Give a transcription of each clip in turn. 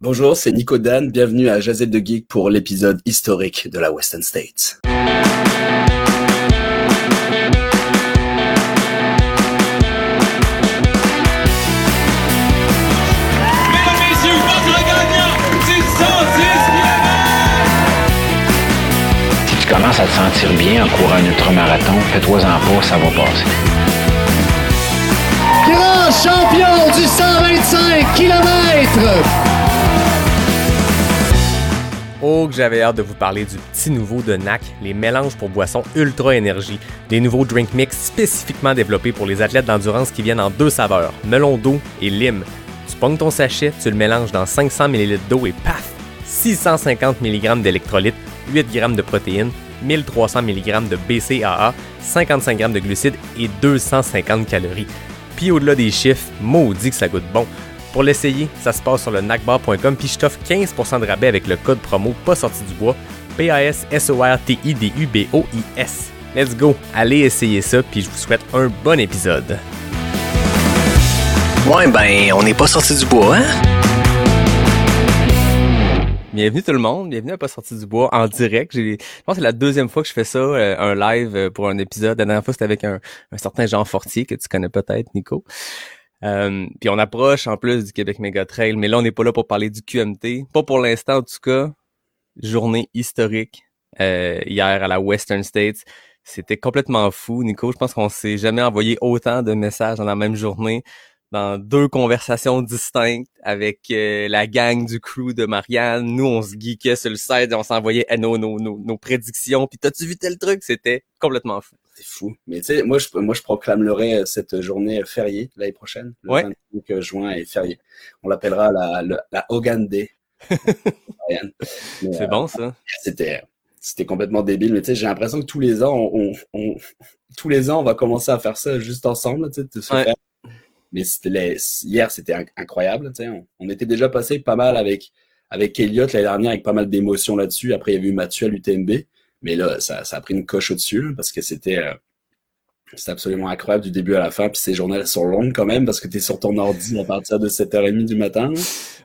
Bonjour, c'est Nico Dan. Bienvenue à Jazette de Geek pour l'épisode historique de la Western States. Mesdames, messieurs, votre gagnant, c'est 110 Si tu commences à te sentir bien en courant un ultramarathon, fais-toi-en pas, ça va passer. Grand champion du 125 km. Oh, que j'avais hâte de vous parler du petit nouveau de NAC, les mélanges pour boissons Ultra Énergie, des nouveaux drink mix spécifiquement développés pour les athlètes d'endurance qui viennent en deux saveurs, melon d'eau et lime. Tu pognes ton sachet, tu le mélanges dans 500 ml d'eau et paf! 650 mg d'électrolytes, 8 g de protéines, 1300 mg de BCAA, 55 g de glucides et 250 calories. Puis au-delà des chiffres, maudit que ça goûte bon. Pour l'essayer, ça se passe sur le nacbar.com puis je t'offre 15% de rabais avec le code promo pas sorti du bois P-A-S-S-O-R-T-I-D-U-B-O-I-S. Let's go, allez essayer ça puis je vous souhaite un bon épisode. Ouais, ben, on n'est pas sorti du bois, hein? Bienvenue tout le monde, bienvenue à Pas sorti du bois en direct. Je pense que c'est la deuxième fois que je fais ça, euh, un live euh, pour un épisode. La dernière fois c'était avec un, un certain Jean Fortier que tu connais peut-être, Nico. Euh, puis on approche en plus du Québec Mega Trail, mais là on n'est pas là pour parler du QMT, pas pour l'instant en tout cas. Journée historique euh, hier à la Western States, c'était complètement fou, Nico. Je pense qu'on s'est jamais envoyé autant de messages dans la même journée, dans deux conversations distinctes avec euh, la gang du crew de Marianne. Nous on se geekait sur le site, et on s'envoyait nos, nos, nos, nos prédictions. Puis t'as-tu vu tel truc? C'était complètement fou. C'est fou. Mais tu sais, moi je, moi, je proclamerai cette journée fériée l'année prochaine. Le Ouais. 25 juin est férié. On l'appellera la, la, la Hogan Day. C'est euh, bon ça C'était, c'était complètement débile. Mais tu sais, j'ai l'impression que tous les ans, on, on, on- tous les ans, on va commencer à faire ça juste ensemble, tu sais, de se Ouais. faire. Mais les- hier, c'était inc- incroyable, tu sais. On, on était déjà passé pas mal avec, avec Elliott l'année dernière, avec pas mal d'émotions là-dessus. Après, il y a eu Mathieu à l'UTMB. Mais là, ça, ça a pris une coche au-dessus, là, parce que c'était, euh, c'était absolument incroyable du début à la fin. Puis ces journées sont longues quand même, parce que t'es sur ton ordi à partir de 7h30 du matin.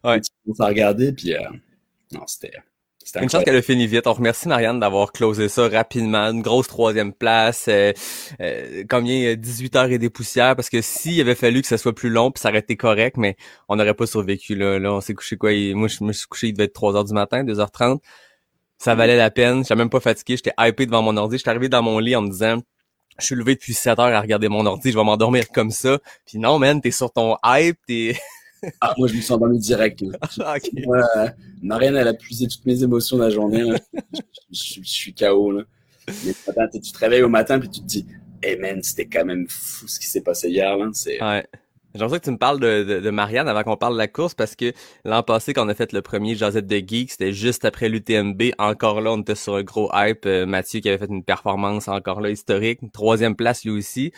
Ouais. Tu commences à regarder, puis, euh, non, c'était, Une chance qu'elle a fini vite. On remercie Marianne d'avoir closé ça rapidement. Une grosse troisième place. Euh, euh, combien? euh, 18 heures et des poussières? Parce que s'il avait fallu que ça soit plus long, puis ça aurait été correct, mais on n'aurait pas survécu là. Là, on s'est couché quoi? Il- moi, je me suis couché, il devait être 3 heures du matin, 2h30. Ça valait la peine. J'étais même pas fatigué. J'étais hypé devant mon ordi. J'étais arrivé dans mon lit en me disant... Je suis levé depuis 7 heures à regarder mon ordi, je vais m'endormir comme ça. Puis non, man, t'es sur ton hype, t'es... Ah, moi, je me suis endormi direct. là. Ah, ok. Moi, Marianne, elle a puisé toutes mes émotions de la journée. là. Je, je- je suis KO. Là. Mais tu tu te réveilles au matin puis tu te dis, hey man, c'était quand même fou ce qui s'est passé hier. Là. C'est... Ouais. J'aimerais que tu me parles de, de, Marianne avant qu'on parle de la course parce que l'an passé, quand on a fait le premier Jazette de Geek, c'était juste après l'UTMB. Encore là, on était sur un gros hype. Euh, Mathieu qui avait fait une performance encore là historique. Troisième place lui aussi.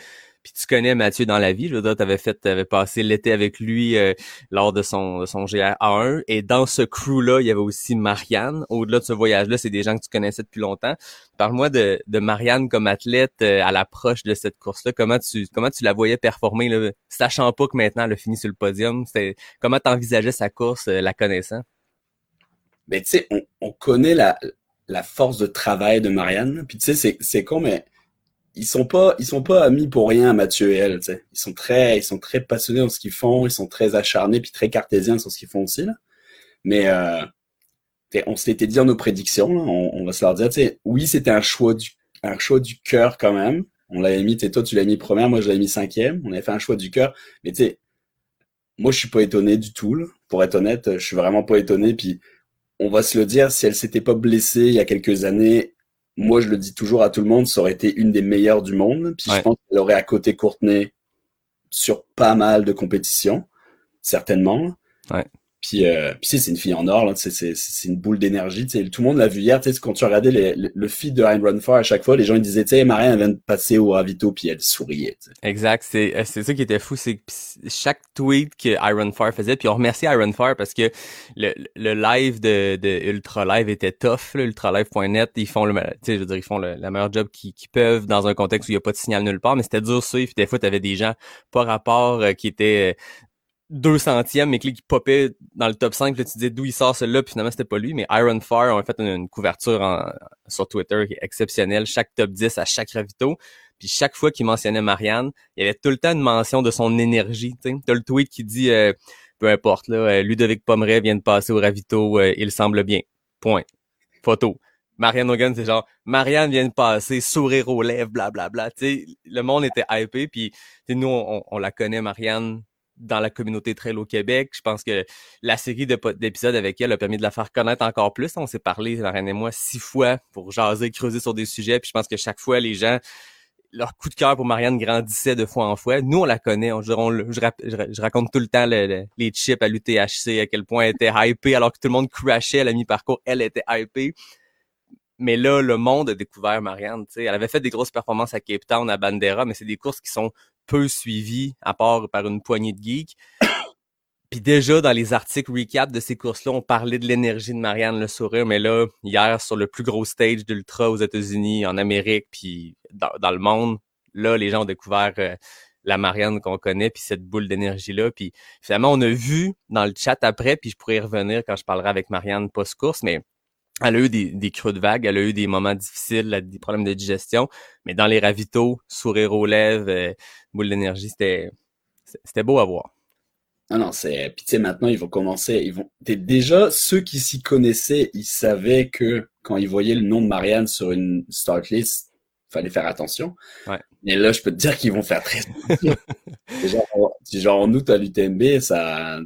Puis tu connais Mathieu dans la vie. Je veux dire, t'avais fait, t'avais passé l'été avec lui euh, lors de son, son GR1. Et dans ce crew-là, il y avait aussi Marianne. Au-delà de ce voyage-là, c'est des gens que tu connaissais depuis longtemps. Parle-moi de, de Marianne comme athlète euh, à l'approche de cette course-là. Comment tu comment tu la voyais performer, là, sachant pas que maintenant elle a fini sur le podium? C'était comment t'envisageais sa course, euh, la connaissant? Mais tu sais, on, on connaît la, la force de travail de Marianne. Puis tu sais, c'est, c'est con, mais ils sont pas, ils sont pas amis pour rien, Mathieu et elle. tu sais. Ils sont très, ils sont très passionnés dans ce qu'ils font. Ils sont très acharnés puis très cartésiens sur ce qu'ils font aussi. Là. Mais euh, on se l'était dit dans nos prédictions. Là, on, va se leur dire. Tu sais, oui, c'était un choix du, un choix du cœur quand même. On l'avait mis. Toi, tu l'as mis première. Moi, je l'avais mis cinquième. On avait fait un choix du cœur. Mais tu sais, moi, je suis pas étonné du tout. Là. Pour être honnête, je suis vraiment pas étonné. Puis on va se le dire, si elle s'était pas blessée il y a quelques années, moi je le dis toujours à tout le monde, ça aurait été une des meilleures du monde. Puis Ouais. je pense qu'elle aurait à côté Courtenay sur pas mal de compétitions, certainement. Ouais. Puis, euh, puis tu c'est une fille en or, tu c'est une boule d'énergie. tu. Tout le monde l'a vu hier, tu quand tu regardais le, le feed de Ryan Run Far à chaque fois, les gens ils disaient, tu sais, Marianne vient de passer au Ravito, puis elle souriait. tu. Exact. C'est euh, c'est ça qui était fou, c'est chaque tweet que Iron Fire faisait, puis on remercie Iron Fire parce que le, le live de, de Ultra Live était tough, ultralive.net, ils font le tu je veux dire, ils font le, la meilleure job qu'ils qu'ils peuvent dans un contexte où il y a pas de signal nulle part, mais c'était dur ça, puis des fois t'avais des gens pas rapport euh, qui étaient euh, deux centièmes, mais qui popait dans le top 5, là, tu disais d'où il sort celui-là, puis finalement c'était pas lui, mais Iron Fire ont fait une, couverture en, sur Twitter qui est exceptionnelle, chaque top 10 à chaque ravito, puis chaque fois qu'il mentionnait Marianne, il y avait tout le temps une mention de son énergie, tu. T'as le tweet qui dit, euh, peu importe, là, euh, Ludovic Pomeray vient de passer au ravito, euh, il semble bien. Point. Photo. Marianne Hogan, c'est genre, Marianne vient de passer, sourire aux lèvres, blablabla. Tu sais, le monde était hypé, puis nous, on, on, la connaît, Marianne, dans la communauté trail au Québec. Je pense que la série d'épisodes avec elle a permis de la faire connaître encore plus. On s'est parlé, la reine et moi, six fois pour jaser, creuser sur des sujets. Puis je pense que chaque fois, les gens, leur coup de cœur pour Marianne grandissait de fois en fois. Nous, on la connaît. On, je, raconte tout le temps les chips à l'UTHC, à quel point elle était hypée, alors que tout le monde crashait à la mi-parcours. Elle était hypée. Mais là, le monde a découvert Marianne. Elle avait fait des grosses performances à Cape Town, à Bandera, mais c'est des courses qui sont peu suivies, à part par une poignée de geeks. Puis déjà, dans les articles recap de ces courses-là, on parlait de l'énergie de Marianne Le Sourire, mais là, hier, sur le plus gros stage d'ultra aux États-Unis, en Amérique, puis dans, le monde, là, les gens ont découvert euh, la Marianne qu'on connaît, puis cette boule d'énergie-là. Puis finalement, on a vu dans le chat après, puis je pourrais y revenir quand je parlerai avec Marianne post-course, mais elle a eu des, des creux de vague, elle a eu des moments difficiles, des problèmes de digestion, mais dans les ravitaux, sourire aux lèvres, euh, boule d'énergie, c'était c'était beau à voir. Ah non, c'est puis tu sais maintenant ils vont commencer, ils vont déjà ceux qui s'y connaissaient, ils savaient que quand ils voyaient le nom de Marianne sur une start list, fallait faire attention. Ouais. Mais là, je peux te dire qu'ils vont faire très genre, genre en août à l'UTMB, ça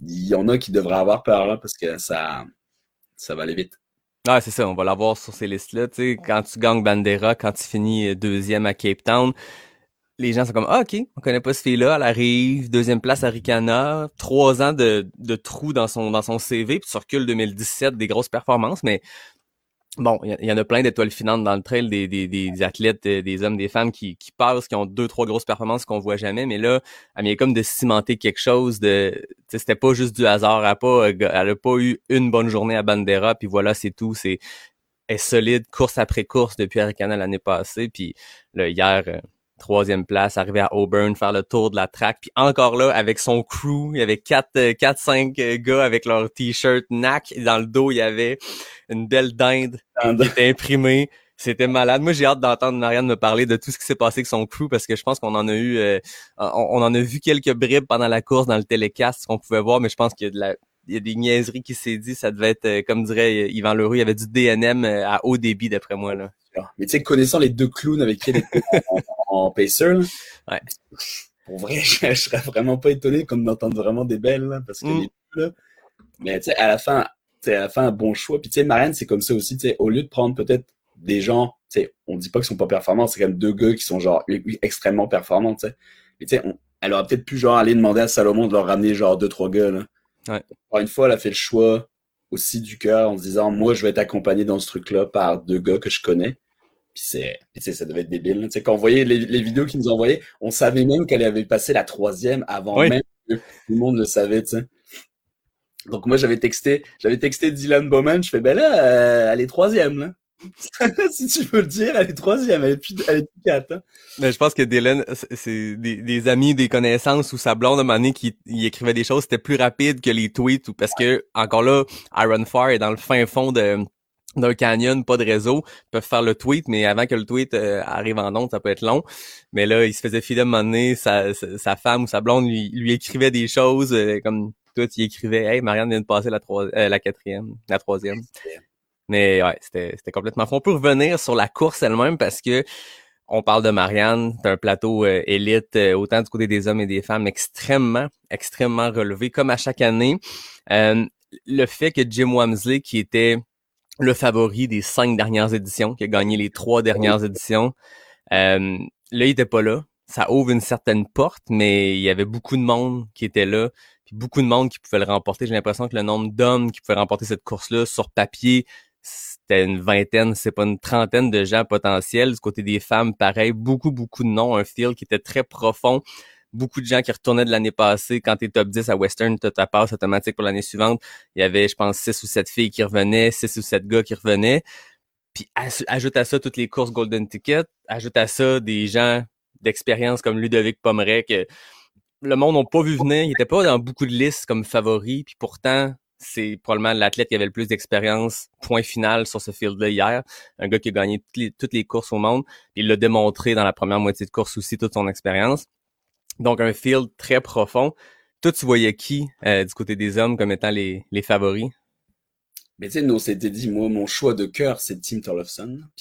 il y en a qui devraient avoir peur là parce que ça ça va aller vite. Ah, c'est ça, on va l'avoir sur ces listes-là. Tu sais, quand tu gagnes Bandera, quand tu finis euh, deuxième à Cape Town, les gens sont comme ah, ok, on connaît pas ce fille-là, elle arrive, deuxième place à Ricana, trois ans de, de trou dans son dans son CV, puis tu recules 2017, des grosses performances, mais bon, il y, en a plein d'étoiles finantes dans le trail, des, des, des athlètes, euh, des hommes, des femmes qui, passent, qui ont deux, trois grosses performances qu'on voit jamais, mais là, elle vient comme de cimenter quelque chose de, c'était pas juste du hasard, elle pas, elle a pas eu une bonne journée à Bandera, puis voilà, c'est tout, c'est, est solide course après course depuis Arikana l'année passée, puis là, hier, euh, troisième place, arrivé à Auburn, faire le tour de la track. Puis encore là, avec son crew, il y avait quatre, euh, quatre, cinq euh, gars avec leur t-shirt NAC. Et dans le dos, il y avait une belle dinde qui était imprimée. C'était malade. Moi, j'ai hâte d'entendre Marianne me parler de tout ce qui s'est passé avec son crew parce que je pense qu'on en a eu, euh, on, en a vu quelques bribes pendant la course dans le télécast qu'on pouvait voir, mais je pense qu'il y a de la, il y a des niaiseries qui s'est dit, ça devait être, comme dirait Yvan Leroux, il y avait du DNM à haut débit d'après moi là. Mais tu sais, connaissant les deux clowns avec qui elle était en, pacer, ouais. pour vrai, je, serais vraiment pas étonné qu'on entende vraiment des belles, là, parce que mm. les deux, là, mais tu sais, à la fin, tu sais, à la fin, un bon choix. Puis tu sais, Marianne, c'est comme ça aussi, tu sais, au lieu de prendre peut-être des gens, tu sais, on dit pas qu'ils sont pas performants, c'est quand même deux gars qui sont genre extrêmement performants, tu sais. Mais tu sais, elle aurait peut-être pu genre aller demander à Salomon de leur ramener genre deux, trois gars, là. Ouais. Encore une fois, elle a fait le choix aussi du cœur en se disant, moi, je vais être accompagné dans ce truc-là par deux gars que je connais. Puis c'est, ça devait être débile. Tu sais, quand on voyait les, les vidéos qu'ils nous envoyaient, on savait même qu'elle avait passé la troisième avant même que tout le monde le savait, tu sais. Donc moi j'avais texté, j'avais texté Dylan Bowman, je fais ben là, euh, elle est troisième là. si tu veux le dire, elle est troisième, elle est plus, elle est plus quatre. Hein. Mais je pense que Dylan, c'est des, des, amis, des connaissances ou sa blonde à un moment donné qui il écrivait des choses, c'était plus rapide que les tweets ou parce que encore là, Iron Fire est dans le fin fond de d'un canyon, pas de réseau, peuvent faire le tweet, mais avant que le tweet euh, arrive en onde, ça peut être long. Mais là, il se faisait filer à sa, sa, femme ou sa blonde lui, lui écrivait des choses euh, comme toi, tu écrivais Hey, Marianne vient de passer la euh, la quatrième, la troisième. Mais ouais, c'était, complètement fou. On peut revenir sur la course elle-même parce que on parle de Marianne, c'est un plateau élite, autant du côté des hommes et des femmes, extrêmement, extrêmement relevé, comme à chaque année. le fait que Jim Wamsley, qui était le favori des cinq dernières éditions, qui a gagné les trois dernières éditions. Euh, là, il était pas là. Ça ouvre une certaine porte, mais il y avait beaucoup de monde qui était là, puis beaucoup de monde qui pouvait le remporter. J'ai l'impression que le nombre d'hommes qui pouvaient remporter cette course-là sur papier, c'était une vingtaine, c'est pas une trentaine de gens potentiels. Du côté des femmes, pareil, beaucoup, beaucoup de noms, un field qui était très profond beaucoup de gens qui retournaient de l'année passée. Quand tu es top 10 à Western, tu ta passe automatique pour l'année suivante. Il y avait, je pense, 6 ou 7 filles qui revenaient, 6 ou 7 gars qui revenaient. Puis ajoute à ça toutes les courses Golden Ticket, ajoute à ça des gens d'expérience comme Ludovic Pomeray que le monde n'a pas vu venir. Il était pas dans beaucoup de listes comme favori, puis pourtant, c'est probablement l'athlète qui avait le plus d'expérience, point final sur ce field-là hier. Un gars qui a gagné toutes les, toutes les courses au monde. Il l'a démontré dans la première moitié de course aussi, toute son expérience. Donc, un field très profond. Toi, tu voyais qui euh, du côté des hommes comme étant les, les favoris? Mais tu sais, nous, on s'était dit, moi, mon choix de cœur, c'est Tim. Puis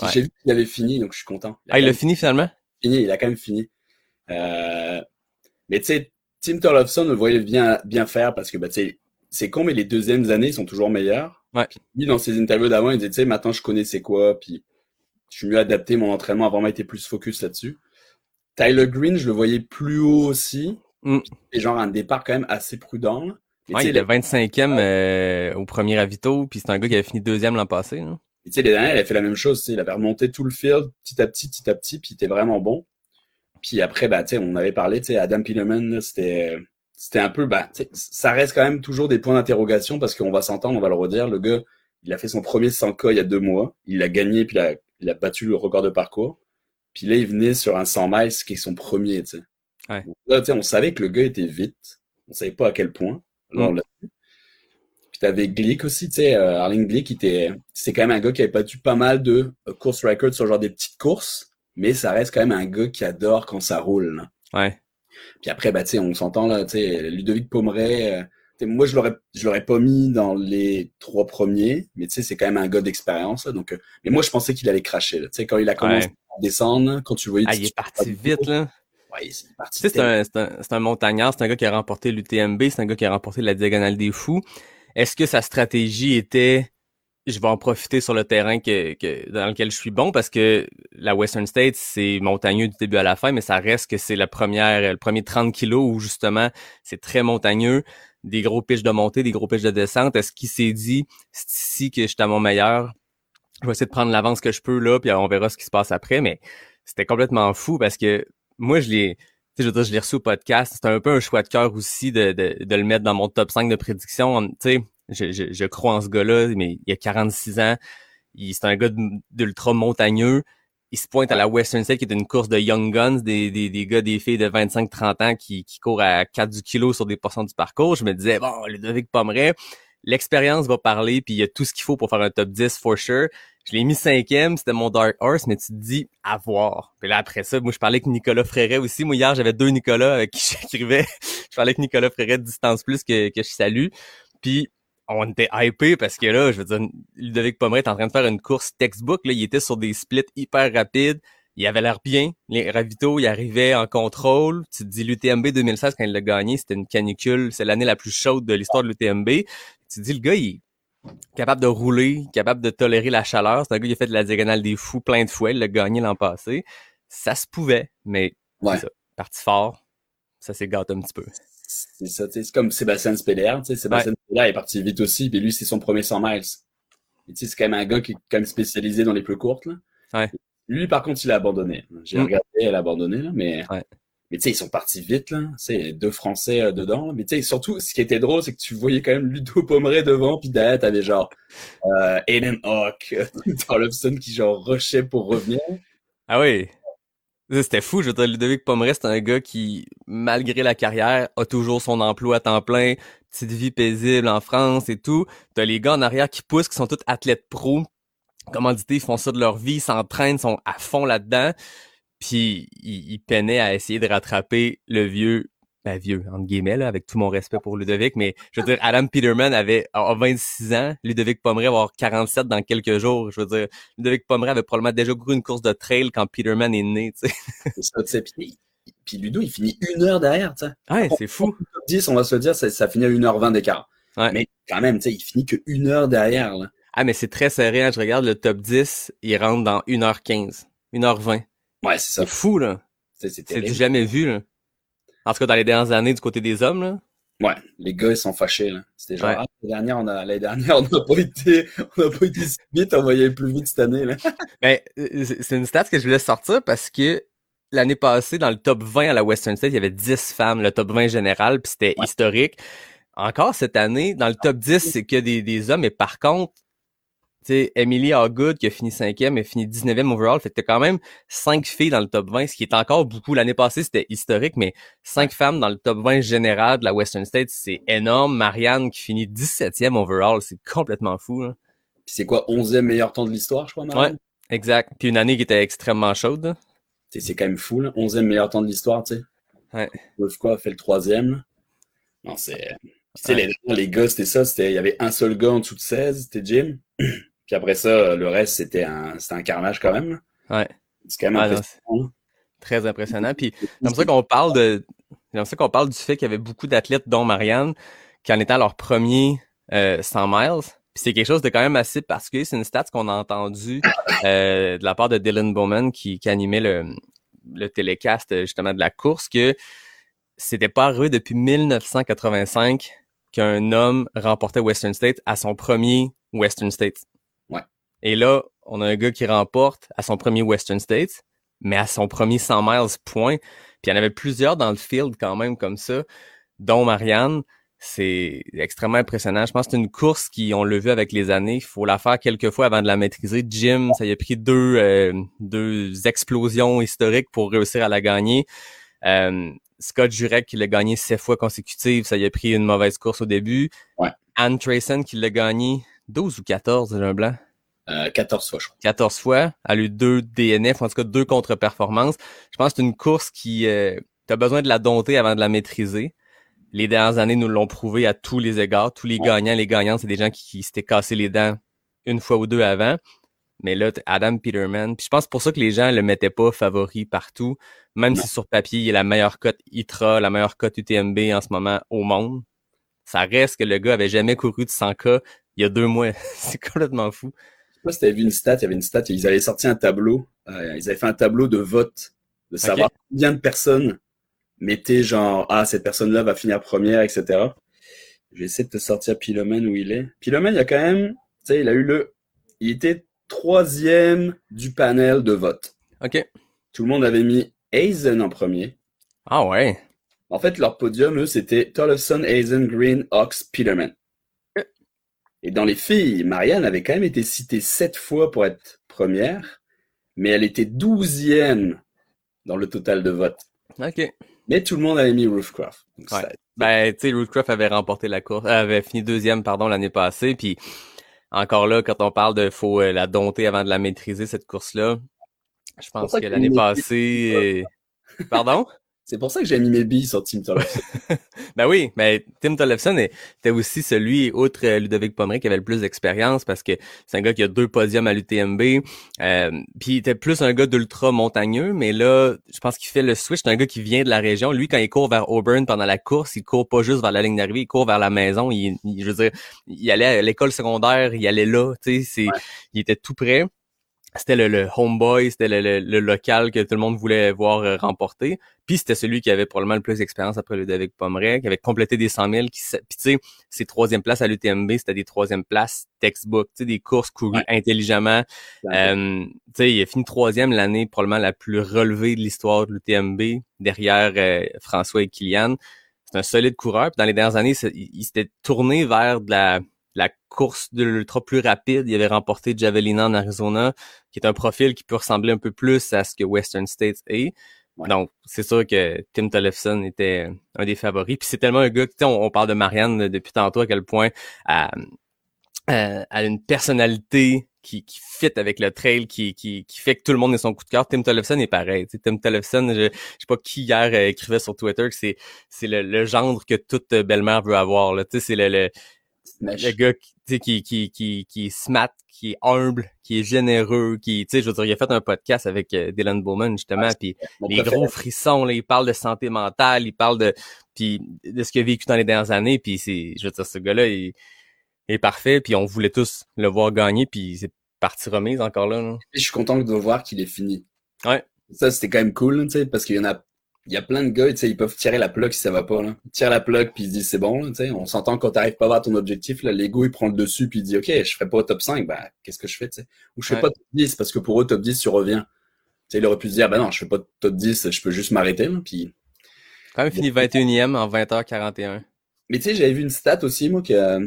Ouais. j'ai vu qu'il avait fini, donc je suis content. Ah, il quand l'a même fini finalement? fini, il a quand même fini. Euh, mais tu sais, Tim Torlofson, on le voyait bien, bien faire parce que, bah, tu sais, c'est con, mais les deuxièmes années sont toujours meilleures. Ouais. Puis lui, dans ses interviews d'avant, il disait, tu sais, maintenant, je connais c'est quoi, puis je suis mieux adapté, mon entraînement a vraiment été plus focus là-dessus. Tyler Green, je le voyais plus haut aussi. Mm. Et genre, un départ quand même assez prudent. Ouais, il est les- 25e euh, au premier ravito, puis c'est un gars qui avait fini deuxième l'an passé. Et tu sais, les derniers, il a fait la même chose, il avait remonté tout le field petit à petit, petit à petit, puis il était vraiment bon. Puis après, bah, tu sais, on avait parlé, tu sais, Adam Peterman, là, c'était, c'était un peu, bah, tu sais, ça reste quand même toujours des points d'interrogation parce qu'on va s'entendre, on va le redire, le gars, il a fait son premier 100K il y a deux mois, il a gagné, puis il a, il a battu le record de parcours. Puis là, il venait sur un 100 miles qui est son premier, tu sais. Ouais. Donc là, tu sais, on savait que le gars était vite. On savait pas à quel point. Là, on Mm. l'a vu. Puis t'avais Glick aussi, tu sais, euh, Arling Glick, était, c'est quand même un gars qui avait battu pas mal de euh, course records sur genre des petites courses, mais ça reste quand même un gars qui adore quand ça roule. là. Ouais. Puis après, bah, tu sais, on s'entend là, tu sais, Ludovic Pomeray, euh, moi, je l'aurais, je l'aurais pas mis dans les trois premiers, mais tu sais, c'est quand même un gars d'expérience, là, donc, euh, mais moi, je pensais qu'il allait cracher. Tu sais, quand il a commencé Ouais. Descendre, quand tu voyais... Ah, il est parti vite, là. Ouais, il est parti. Tu sais, c'est un, un, un montagnard, c'est un gars qui a remporté l'UTMB, c'est un gars qui a remporté la Diagonale des Fous. Est-ce que sa stratégie était je vais en profiter sur le terrain que, que dans lequel je suis bon parce que la Western States c'est montagneux du début à la fin mais ça reste que c'est la première le premier 30 kilos où justement c'est très montagneux des gros pitches de montée des gros pitches de descente est-ce qu'il s'est dit c'est ici que je suis à mon meilleur? Je vais essayer de prendre l'avance que je peux là puis on verra ce qui se passe après mais c'était complètement fou parce que moi je l'ai je je l'ai reçu au podcast. C'était un peu un choix de cœur aussi de, de, de le mettre dans mon top 5 de prédiction. Tu sais, je, je, je crois en ce gars-là, mais il a 46 ans. C'est un gars d'ultra montagneux. Il se pointe à la Western State, qui est une course de young guns, des, des, des gars, des filles de 25-30 ans qui, qui courent à 4 du kilo sur des portions du parcours. Je me disais, bon, Ludovic Pomeray, l'expérience va parler, puis il y a tout ce qu'il faut pour faire un top 10 for sure. Je l'ai mis cinquième, c'était mon Dark Horse, mais tu te dis à voir. Puis là, après ça, moi, je parlais avec Nicolas Fréret aussi. Moi, hier, j'avais deux Nicolas avec qui j'écrivais. je parlais avec Nicolas Fréret de Distance Plus que, que je salue. Puis on était hypé parce que là, je veux dire, Ludovic Pomeray est en train de faire une course textbook. Là, il était sur des splits hyper rapides. Il avait l'air bien. Les ravitaux, il arrivait en contrôle. Tu te dis l'UTMB 2016, quand il l'a gagné, c'était une canicule. C'est l'année la plus chaude de l'histoire de l'UTMB. Tu dis, le gars, il est capable de rouler, capable de tolérer la chaleur. C'est un gars qui a fait de la diagonale des fous plein de fois. Il l'a gagné l'an passé. Ça se pouvait, mais Ouais. ça. Parti fort, ça s'est gâté un petit peu. C'est ça, c'est comme Sébastien sais, Sébastien Speder est parti vite aussi, puis lui, c'est son premier 100 miles. C'est quand même un gars qui est quand même spécialisé dans les plus courtes, là. Ouais. Lui, par contre, il a abandonné. J'ai Mm. regardé, il a abandonné, là, mais, Ouais. Mais tu sais, ils sont partis vite, là. C'est deux Français euh, dedans. Mais tu sais, surtout, ce qui était drôle, c'est que tu voyais quand même Ludo Pomeray devant, puis derrière, t'avais genre, euh, Aiden Hawk, Torlofson qui genre rushait pour revenir. Ah oui. C'était fou. Je veux dire, Ludovic Pomeray, c'est un gars qui, malgré la carrière, a toujours son emploi à temps plein, petite vie paisible en France et tout. T'as les gars en arrière qui poussent, qui sont tous athlètes pro, commandités, ils font ça de leur vie, ils s'entraînent, sont à fond là-dedans. Puis ils peinaient à essayer de rattraper le vieux, ben vieux, entre guillemets, là, avec tout mon respect pour Ludovic, mais je veux dire, Adam Peterman avait a 26 ans, Ludovic Pomeray va avoir 47 dans quelques jours. Je veux dire, Ludovic Pomeray avait probablement déjà couru une course de trail quand Peterman est né, tu sais. C'est ça, tu sais. Puis, Ludo, il finit une heure derrière, tu sais. Ouais, c'est fou. Top 10, on va se le dire, ça, ça finit à 1h20 d'écart. Ouais. Mais quand même, tu sais, il finit que une heure derrière, là. Ah, mais c'est très serré, hein. Je regarde le top 10, il rentre dans 1h15, 1h20. Ouais, c'est ça. C'est fou, là. C'est jamais vu, là. En tout cas, dans les dernières années, du côté des hommes, là. Ouais, les gars, ils sont fâchés, là. C'était genre, Ouais. ah, l'année dernière, on a, l'année dernière, on n'a pas été, on n'a pas été si vite, on va y aller plus vite cette année, là. Ben, c'est une stat que je voulais sortir parce que l'année passée, dans le top 20 à la Western State, il y avait 10 femmes, le top 20 général, puis c'était Ouais. historique. Encore cette année, dans le top 10, c'est que des, des hommes, mais par contre, sais, Emily Hawgood qui a fini cinquième et fini 19e overall. Fait que t'as quand même cinq filles dans le top 20, ce qui est encore beaucoup. L'année passée, c'était historique, mais cinq femmes dans le top 20 général de la Western States, c'est énorme. Marianne qui finit 17e overall, c'est complètement fou. Là. Puis c'est quoi, 11e meilleur temps de l'histoire, je crois, Marianne? Ouais, exact. Puis une année qui était extrêmement chaude. C'est quand même fou, là. 11e meilleur temps de l'histoire, tu sais. Ouais. Wolf quoi, a fait le troisième. Non, c'est... Tu sais, Ouais. les, les gars, c'était ça. C'était, il y avait un seul gars en dessous de 16, c'était Jim. Puis après ça, le reste, c'était un, c'était un carnage quand même. Ouais. C'est quand même Ah, impressionnant. là. Très impressionnant. Puis c'est comme ça qu'on parle de, c'est comme ça qu'on parle du fait qu'il y avait beaucoup d'athlètes, dont Marianne, qui en étaient à leur premier euh, 100 miles. Puis c'est quelque chose de quand même assez particulier. C'est une stat qu'on a entendu euh, de la part de Dylan Bowman qui, qui animait le, le télécast euh, justement de la course que c'était pas arrivé depuis 1985 qu'un homme remportait Western State à son premier Western State. Et là, on a un gars qui remporte à son premier Western State, mais à son premier 100 miles point. Puis il y en avait plusieurs dans le field quand même comme ça, dont Marianne. C'est extrêmement impressionnant. Je pense que c'est une course qui, on l'a vu avec les années, il faut la faire quelques fois avant de la maîtriser. Jim, ça y a pris deux, euh, deux explosions historiques pour réussir à la gagner. Euh, Scott Jurek qui l'a gagné sept fois consécutives, ça y a pris une mauvaise course au début. Ouais. Anne Trayson qui l'a gagné 12 ou 14, j'ai un blanc. Euh, 14 fois, je crois. 14 fois. Elle a eu deux DNF, en tout cas deux contre-performances. Je pense que c'est une course qui... Euh, tu as besoin de la dompter avant de la maîtriser. Les dernières années nous l'ont prouvé à tous les égards. Tous les gagnants, les gagnants, c'est des gens qui, qui s'étaient cassés les dents une fois ou deux avant. Mais là, Adam Peterman. Puis je pense pour ça que les gens le mettaient pas favori partout. Même Non. si sur papier, il est la meilleure cote ITRA, la meilleure cote UTMB en ce moment au monde. Ça reste que le gars avait jamais couru de 100K il y a deux mois. c'est complètement fou. Je sais pas si t'avais vu une stat, il y avait une stat, ils avaient sorti un tableau, euh, ils avaient fait un tableau de vote, de savoir combien de personnes mettaient genre, ah, cette personne-là va finir première, etc. Je vais essayer de te sortir Piloman où il est. Piloman, il y a quand même, tu sais, il a eu le, il était troisième du panel de vote. OK. Tout le monde avait mis Hazen en premier. Ah ouais. En fait, leur podium, eux, c'était Tollefson, Hazen, Green, Ox, Peterman. Et dans les filles, Marianne avait quand même été citée sept fois pour être première, mais elle était douzième dans le total de vote. OK. Mais tout le monde avait mis Roofcraft. Donc, Ouais. ça- Ben, tu sais, Rootcraft avait remporté la course, euh, avait fini deuxième, pardon, l'année passée. Puis encore là, quand on parle de faut euh, la dompter avant de la maîtriser cette course-là, je pense que l'année passée, euh, pardon? C'est pour ça que j'ai mis mes billes sur Team Tollefson. Ben oui, mais Tim Tollefson était aussi celui, outre euh, Ludovic Pomeray, qui avait le plus d'expérience parce que c'est un gars qui a deux podiums à l'UTMB. Euh, puis il était plus un gars d'ultra montagneux, mais là, je pense qu'il fait le switch. C'est un gars qui vient de la région. Lui, quand il court vers Auburn pendant la course, il court pas juste vers la ligne d'arrivée, il court vers la maison. Il, il- je veux dire, il allait à l'école secondaire, il allait là, tu sais, Ouais. il était tout près. C'était le, le homeboy, c'était le, le- le local que tout le monde voulait voir euh, remporter. Puis c'était celui qui avait probablement le plus d'expérience après Ludovic Pomeray, qui avait complété des 100 000. Qui, puis tu sais, ses troisième places à l'UTMB, c'était des troisième places textbook, tu sais, des courses courues Ouais. intelligemment. Euh, tu sais, il a fini troisième l'année probablement la plus relevée de l'histoire de l'UTMB, derrière euh, François et Kylian. C'est un solide coureur. Puis dans les dernières années, il, il s'était tourné vers de la, la course de l'ultra plus rapide. Il avait remporté Javelina en Arizona, qui est un profil qui peut ressembler un peu plus à ce que Western States est. Ouais. Donc, c'est sûr que Tim Tollefson était un des favoris. Puis c'est tellement un gars, tu sais, on, on parle de Marianne depuis tantôt, à quel point elle a une personnalité qui, qui fit avec le trail, qui, qui, qui fait que tout le monde est son coup de cœur. Tim Tollefson est pareil. Tim Tollefson, je, je sais pas qui hier euh, écrivait sur Twitter que c'est c'est le, le gendre que toute belle-mère veut avoir. C'est le, le. Le gars qui, qui, qui, qui, qui est smart, qui est humble, qui est généreux, qui, tu sais, je veux dire, il a fait un podcast avec euh, Dylan Bowman, justement, Ouais, puis les préféré. gros frissons, là, il parle de santé mentale, il parle de, puis de ce qu'il a vécu dans les dernières années, puis c'est, je veux dire, ce gars-là, il, il est parfait, puis on voulait tous le voir gagner, puis c'est parti remise encore là. là. Je suis content de voir qu'il est fini. Ouais. Ça, c'était quand même cool, tu sais, parce qu'il y en a, il y a plein de gars, tu sais, ils peuvent tirer la plug si ça va pas, là. Ils tirent la plug puis ils se disent c'est bon, là, tu sais. On s'entend quand t'arrives pas à voir ton objectif, là, l'ego, il prend le dessus puis il dit, OK, je ferai pas au top 5, bah, qu'est-ce que je fais, tu sais? Ou je fais Ouais. pas top 10 parce que pour eux, top 10, tu reviens. Tu sais, il aurait pu se dire, bah non, je fais pas top 10, je peux juste m'arrêter, là, puis Quand même fini 21e en 20h41. Mais tu sais, j'avais vu une stat aussi, moi, qui, a-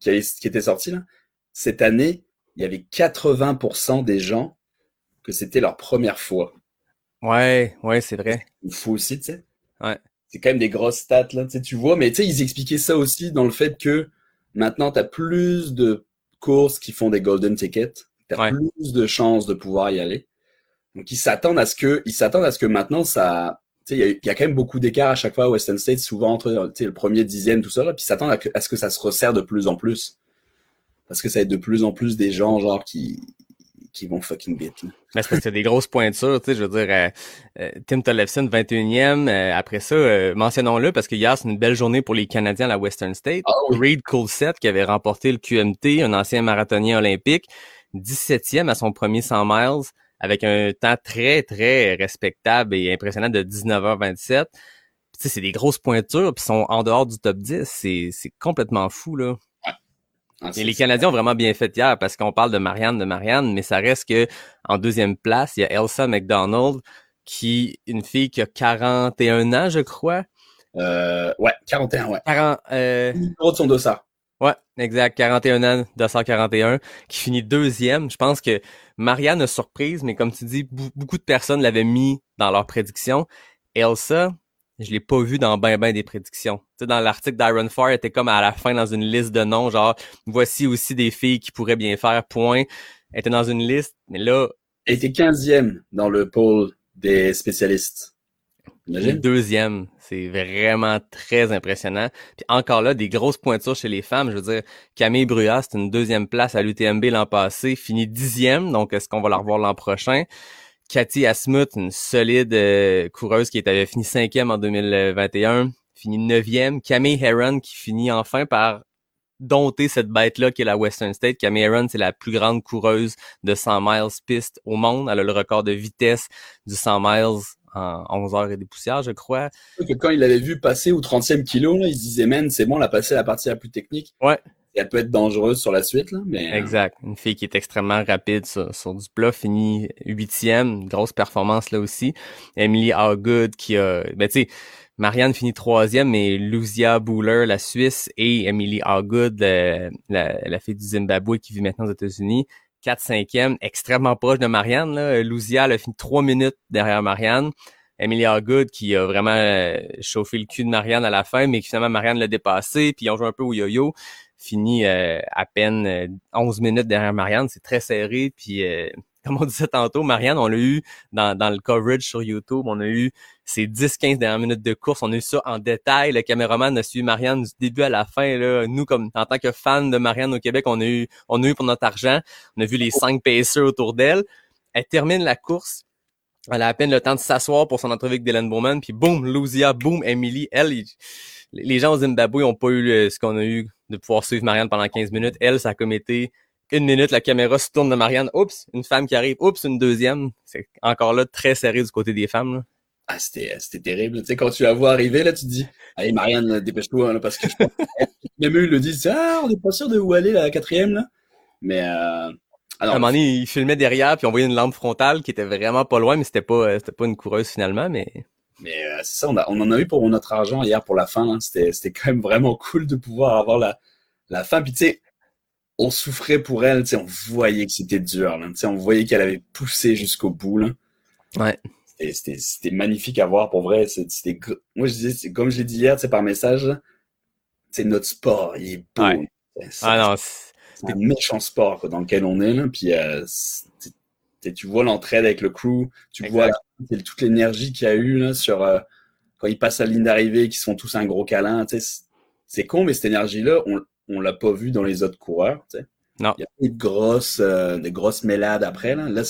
qui était sortie, là. Cette année, il y avait 80% des gens que c'était leur première fois. Ouais, ouais, c'est vrai. Il faut aussi, tu sais. Ouais. C'est quand même des grosses stats, là, tu vois. Mais tu sais, ils expliquaient ça aussi dans le fait que maintenant, tu as plus de courses qui font des golden tickets. Tu as Ouais. plus de chances de pouvoir y aller. Donc, ils s'attendent à ce que, ils s'attendent à ce que maintenant, ça, tu sais, il y a, il y a quand même beaucoup d'écart à chaque fois à Western State, souvent entre, sais, le premier dixième, tout ça, là. Puis ils s'attendent à, ce que ça se resserre de plus en plus. Parce que ça va être de plus en plus des gens, genre, qui, qui vont fucking vite, là. Mais c'est parce que c'est des grosses pointures, tu sais, je veux dire, euh, euh, Tim Tollefson, 21e, euh, après ça, euh, mentionnons-le, parce que hier, c'est une belle journée pour les Canadiens à la Western State. Ah oui. Reed Coulsett, qui avait remporté le QMT, un ancien marathonien olympique, 17e à son premier 100 miles, avec un temps très, très respectable et impressionnant de 19h27. Puis, Tu sais, c'est des grosses pointures, puis ils sont en dehors du top 10. C'est, c'est complètement fou, là. Ah, Et les Canadiens ont vraiment bien fait hier parce qu'on parle de Marianne, de Marianne, mais ça reste que en deuxième place, il y a Elsa McDonald, qui une fille qui a 41 ans, je crois. Euh, ouais, 41, ouais. 40, euh, de son dossard. ouais, exact, 41 ans, 241, qui finit deuxième. Je pense que Marianne a surprise, mais comme tu dis, beaucoup de personnes l'avaient mis dans leurs prédictions. Elsa, je l'ai pas vu dans ben ben des prédictions. Tu sais, dans l'article d'Iron Fire, elle était comme à la fin dans une liste de noms, genre, voici aussi des filles qui pourraient bien faire, point. Elle était dans une liste, mais là, Elle était 15e dans le pôle des spécialistes. Imagine. deuxième, c'est vraiment très impressionnant. Puis encore là, des grosses pointures chez les femmes. Je veux dire, Camille Bruyas, c'est une deuxième place à l'UTMB l'an passé, finit dixième, donc est-ce qu'on va la revoir l'an prochain? Cathy Asmuth, une solide euh, coureuse qui avait fini cinquième en 2021, finit neuvième. Camille Heron qui finit enfin par dompter cette bête-là qui est la Western State. Camille Heron, c'est la plus grande coureuse de 100 miles piste au monde. Elle a le record de vitesse du 100 miles en 11 heures et des poussières, je crois. Que quand il l'avait vu passer au 30e kilo, là, il se disait, man, c'est bon, elle a passé la partie la plus technique. Ouais. Elle peut être dangereuse sur la suite, là, mais. euh, Exact. Une fille qui est extrêmement rapide sur, sur du plat, finit huitième, grosse performance là aussi. Emily Howgood qui a, ben tu sais, Marianne finit troisième, mais Lucia Buller, la Suisse, et Emily Howgood, euh, la, la fille du Zimbabwe qui vit maintenant aux États-Unis, 4 5e, extrêmement proche de Marianne. Là. Elle a fini trois minutes derrière Marianne. Emily Howgood qui a vraiment euh, chauffé le cul de Marianne à la fin, mais finalement Marianne l'a dépassé, puis ils ont joué un peu au yo-yo fini euh, à peine euh, 11 minutes derrière Marianne. C'est très serré. Puis, euh, comme on disait tantôt, Marianne, on l'a eu dans, le coverage sur YouTube. On a eu ces 10-15 dernières minutes de course. On a eu ça en détail. Le caméraman a suivi Marianne du début à la fin. Là. Nous, comme en tant que fans de Marianne au Québec, on a eu, on a eu pour notre argent. On a vu les cinq pacers autour d'elle. Elle termine la course. Elle a à peine le temps de s'asseoir pour son entrevue avec Dylan Bowman. Puis boum, Lucia, boum, Emily. Elle, les gens au Zimbabwe ont pas eu ce qu'on a eu de pouvoir suivre Marianne pendant 15 minutes. Elle, ça a comme été une minute, la caméra se tourne de Marianne. Oups, une femme qui arrive. Oups, une deuxième. C'est encore là très serré du côté des femmes. là. Ah, c'était, c'était terrible. Tu sais, quand tu la vois arriver, là, tu te dis, allez, Marianne, dépêche-toi, là, parce que je pense que- même eux, ils le disent, ah, on n'est pas sûr de où aller, la quatrième, là. Mais, euh, À un moment donné, il filmait derrière, puis on voyait une lampe frontale qui était vraiment pas loin, mais c'était pas, euh, c'était pas une coureuse finalement, mais mais euh, c'est ça, on, a- on en a eu pour notre argent hier pour la fin, là. C'était, c'était quand même vraiment cool de pouvoir avoir la, la fin. Puis, tu sais, on souffrait pour elle, tu sais, on voyait que c'était dur, là. Tu sais, on voyait qu'elle avait poussé jusqu'au bout, là. ouais. C'était, c'était, c'était magnifique à voir, pour vrai. C'est- C'était, moi, je disais, c'est comme je l'ai dit hier, tu sais, par message, là, c'est notre sport, il est beau. Ouais. C'est- Ah non, c'est- c'est un méchant sport quoi, dans lequel on est là puis euh, c'est- tu- tu vois l'entraide avec le crew tu Exact. vois c'est toute l'énergie qu'il y a eu là sur euh, quand ils passent la ligne d'arrivée qu'ils se font tous un gros câlin c'est- con mais cette énergie là on on l'a pas vu dans les autres coureurs Non. il y a eu de grosses euh, de grosses mêlades après là là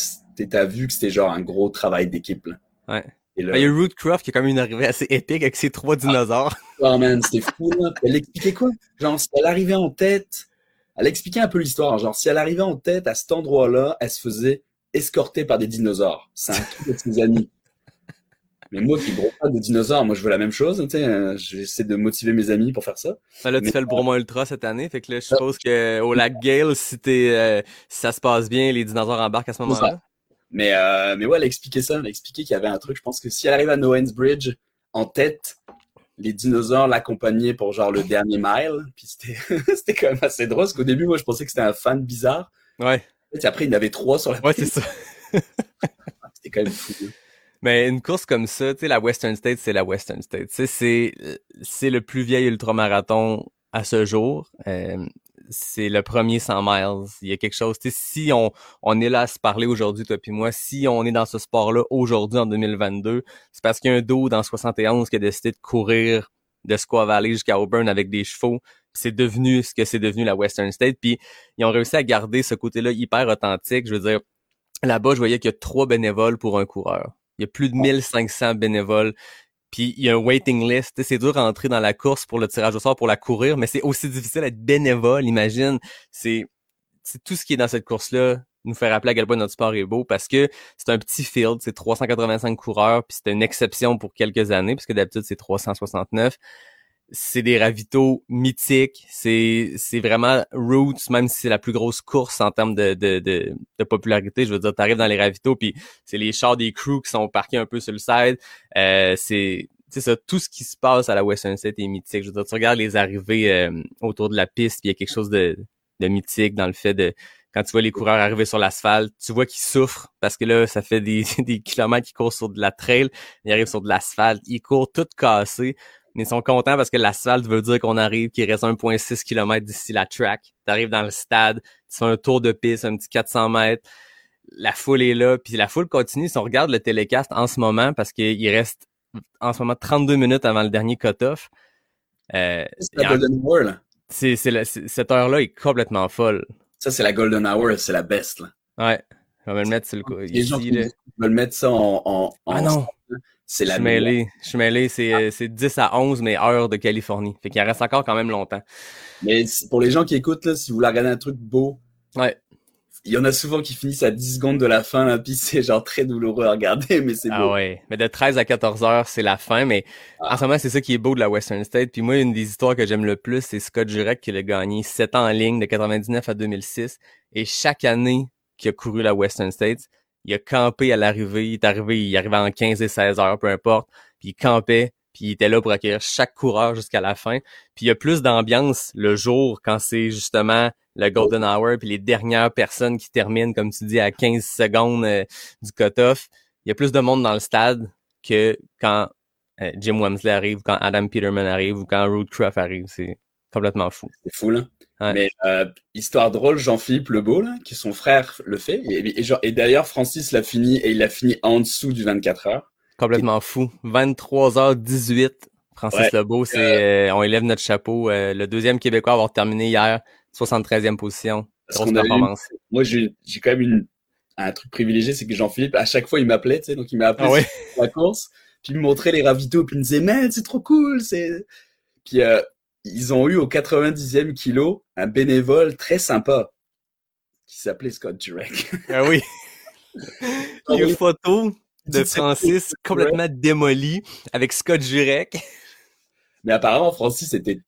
t'as vu que c'était genre un gros travail d'équipe Ouais. et là, Ben, Il y a Root Croft qui a quand même une arrivée assez épique avec ses trois dinosaures. Oh man, c'était fou. Là. Elle expliquait quoi? Genre, si elle arrivait en tête, elle expliquait un peu l'histoire. Genre, si elle arrivait en tête à cet endroit-là, elle se faisait escorter par des dinosaures. C'est un truc de ses amis. Mais moi qui gros pas de dinosaures, moi je veux la même chose. Tu sais, euh, j'essaie de motiver mes amis pour faire ça. Ben là, tu Mais- fais le Bromont Ultra cette année, fait que là, je suppose que au lac Gale, si t'es, euh, si ça se passe bien, les dinosaures embarquent à ce moment-là. Mais euh, mais ouais, elle expliquait ça. Elle expliquait qu'il y avait un truc. Je pense que si elle arrive à Noens Bridge en tête, les dinosaures l'accompagnaient pour genre le dernier mile. Puis c'était c'était quand même assez drôle parce qu'au début, moi je pensais que c'était un fan bizarre. Ouais. Après, il y en avait trois sur la Ouais, c'est ça. C'était quand même fou. hein. Mais une course comme ça, tu sais, la Western State, c'est la Western State. Tu sais, c'est, c'est le plus vieil ultramarathon à ce jour. Euh, c'est le premier 100 miles. Il y a quelque chose, tu sais, si on, on est là à se parler aujourd'hui, toi puis moi, si on est dans ce sport-là aujourd'hui en 2022, c'est parce qu'il y a un dos dans 71 qui a décidé de courir de Squaw Valley jusqu'à Auburn avec des chevaux. C'est devenu ce que c'est devenu la Western State. Puis ils ont réussi à garder ce côté-là hyper authentique. Je veux dire, là-bas, je voyais qu'il y a trois bénévoles pour un coureur. Il y a plus de 1500 bénévoles. Puis il y a un waiting list. C'est dur d'entrer dans la course pour le tirage au sort, pour la courir, mais c'est aussi difficile d'être bénévole, imagine. C'est tout ce qui est dans cette course-là nous fait rappeler à quel point notre sport est beau parce que c'est un petit field, c'est 385 coureurs, puis c'est une exception pour quelques années, parce que d'habitude c'est 369 c'est des ravitaux mythiques, c'est c'est vraiment roots, même si c'est la plus grosse course en termes de, de, de, popularité. Je veux dire, t'arrives dans les ravitaux, puis c'est les chars des crews qui sont parqués un peu sur le side. Euh, c'est c'est ça, tout ce qui se passe à la Western State est mythique. Je veux dire, tu regardes les arrivées euh, autour de la piste, puis il y a quelque chose de, de mythique dans le fait de quand tu vois les coureurs arriver sur l'asphalte, tu vois qu'ils souffrent parce que là, ça fait des, des kilomètres qu'ils courent sur de la trail, ils arrivent sur de l'asphalte, ils courent tout cassés, ils sont contents parce que l'asphalte veut dire qu'on arrive, qu'il reste 1.6 km d'ici la track. Tu arrives dans le stade, tu fais un tour de piste, un petit 400 mètres, la foule est là, puis la foule continue. Si on regarde le télécast en ce moment, parce qu'il reste en ce moment 32 minutes avant le dernier cut-off, euh, C'est la Golden Hour, là. la- cette heure-là est complètement folle. Ça, c'est la Golden Hour, c'est la best, là. Ouais. On va le mettre sur le coup. Les gens Ici, qui là. veulent mettre ça en, en, en Ah non, c'est la suis meilleure. mêlé. Je suis mêlé. C'est, c'est 10 à 11, mais heure de Californie. Fait qu'il en reste encore quand même longtemps. Mais pour les gens qui écoutent, là, si vous voulez regarder un truc beau, Ouais. il y en a souvent qui finissent à 10 secondes de la fin, là, puis c'est genre très douloureux à regarder, mais c'est Ah beau. ouais. Mais de 13 à 14 heures, c'est la fin. Mais Ah. en ce moment, c'est ça qui est beau de la Western State. Puis moi, une des histoires que j'aime le plus, c'est Scott Jurek qui l'a gagné 7 ans en ligne de 99 à 2006. Et chaque année qu'il a couru la Western State, il a campé à l'arrivée. Il est arrivé, il arrivait en 15 et 16 heures, peu importe. Puis il campait. Puis il était là pour accueillir chaque coureur jusqu'à la fin. Puis il y a plus d'ambiance le jour quand c'est justement le Golden Hour puis les dernières personnes qui terminent, comme tu dis, à 15 secondes euh, du cut-off. Il y a plus de monde dans le stade que quand euh, Jim Wemsley arrive, quand Adam Peterman arrive ou quand Rude Cruff arrive. C'est complètement fou. C'est fou, là. Ouais. Mais euh, histoire drôle, Jean-Philippe Lebeau, là, qui son frère le fait. Et, et, genre- et d'ailleurs, Francis l'a fini, et il l'a fini en dessous du 24 heures. Complètement fou. 23h18. Francis Ouais. Lebeau, c'est euh, on élève notre chapeau. Euh, le deuxième Québécois à avoir terminé hier, 73e position. Grosse eu- performance. Moi, j'ai quand même une, un truc privilégié, c'est que Jean-Philippe, à chaque fois, il m'appelait, tu sais, donc il m'a appelé Ah ouais? sur la course, puis il me montrait les ravitaux, puis il me disait, man, c'est trop cool, c'est... Puis euh, ils ont eu au 90e kilo un bénévole très sympa, qui s'appelait Scott Jurek. Ah oui. Il y a une photo de Francis complètement démoli avec Scott Jurek. Mais apparemment, Francis était,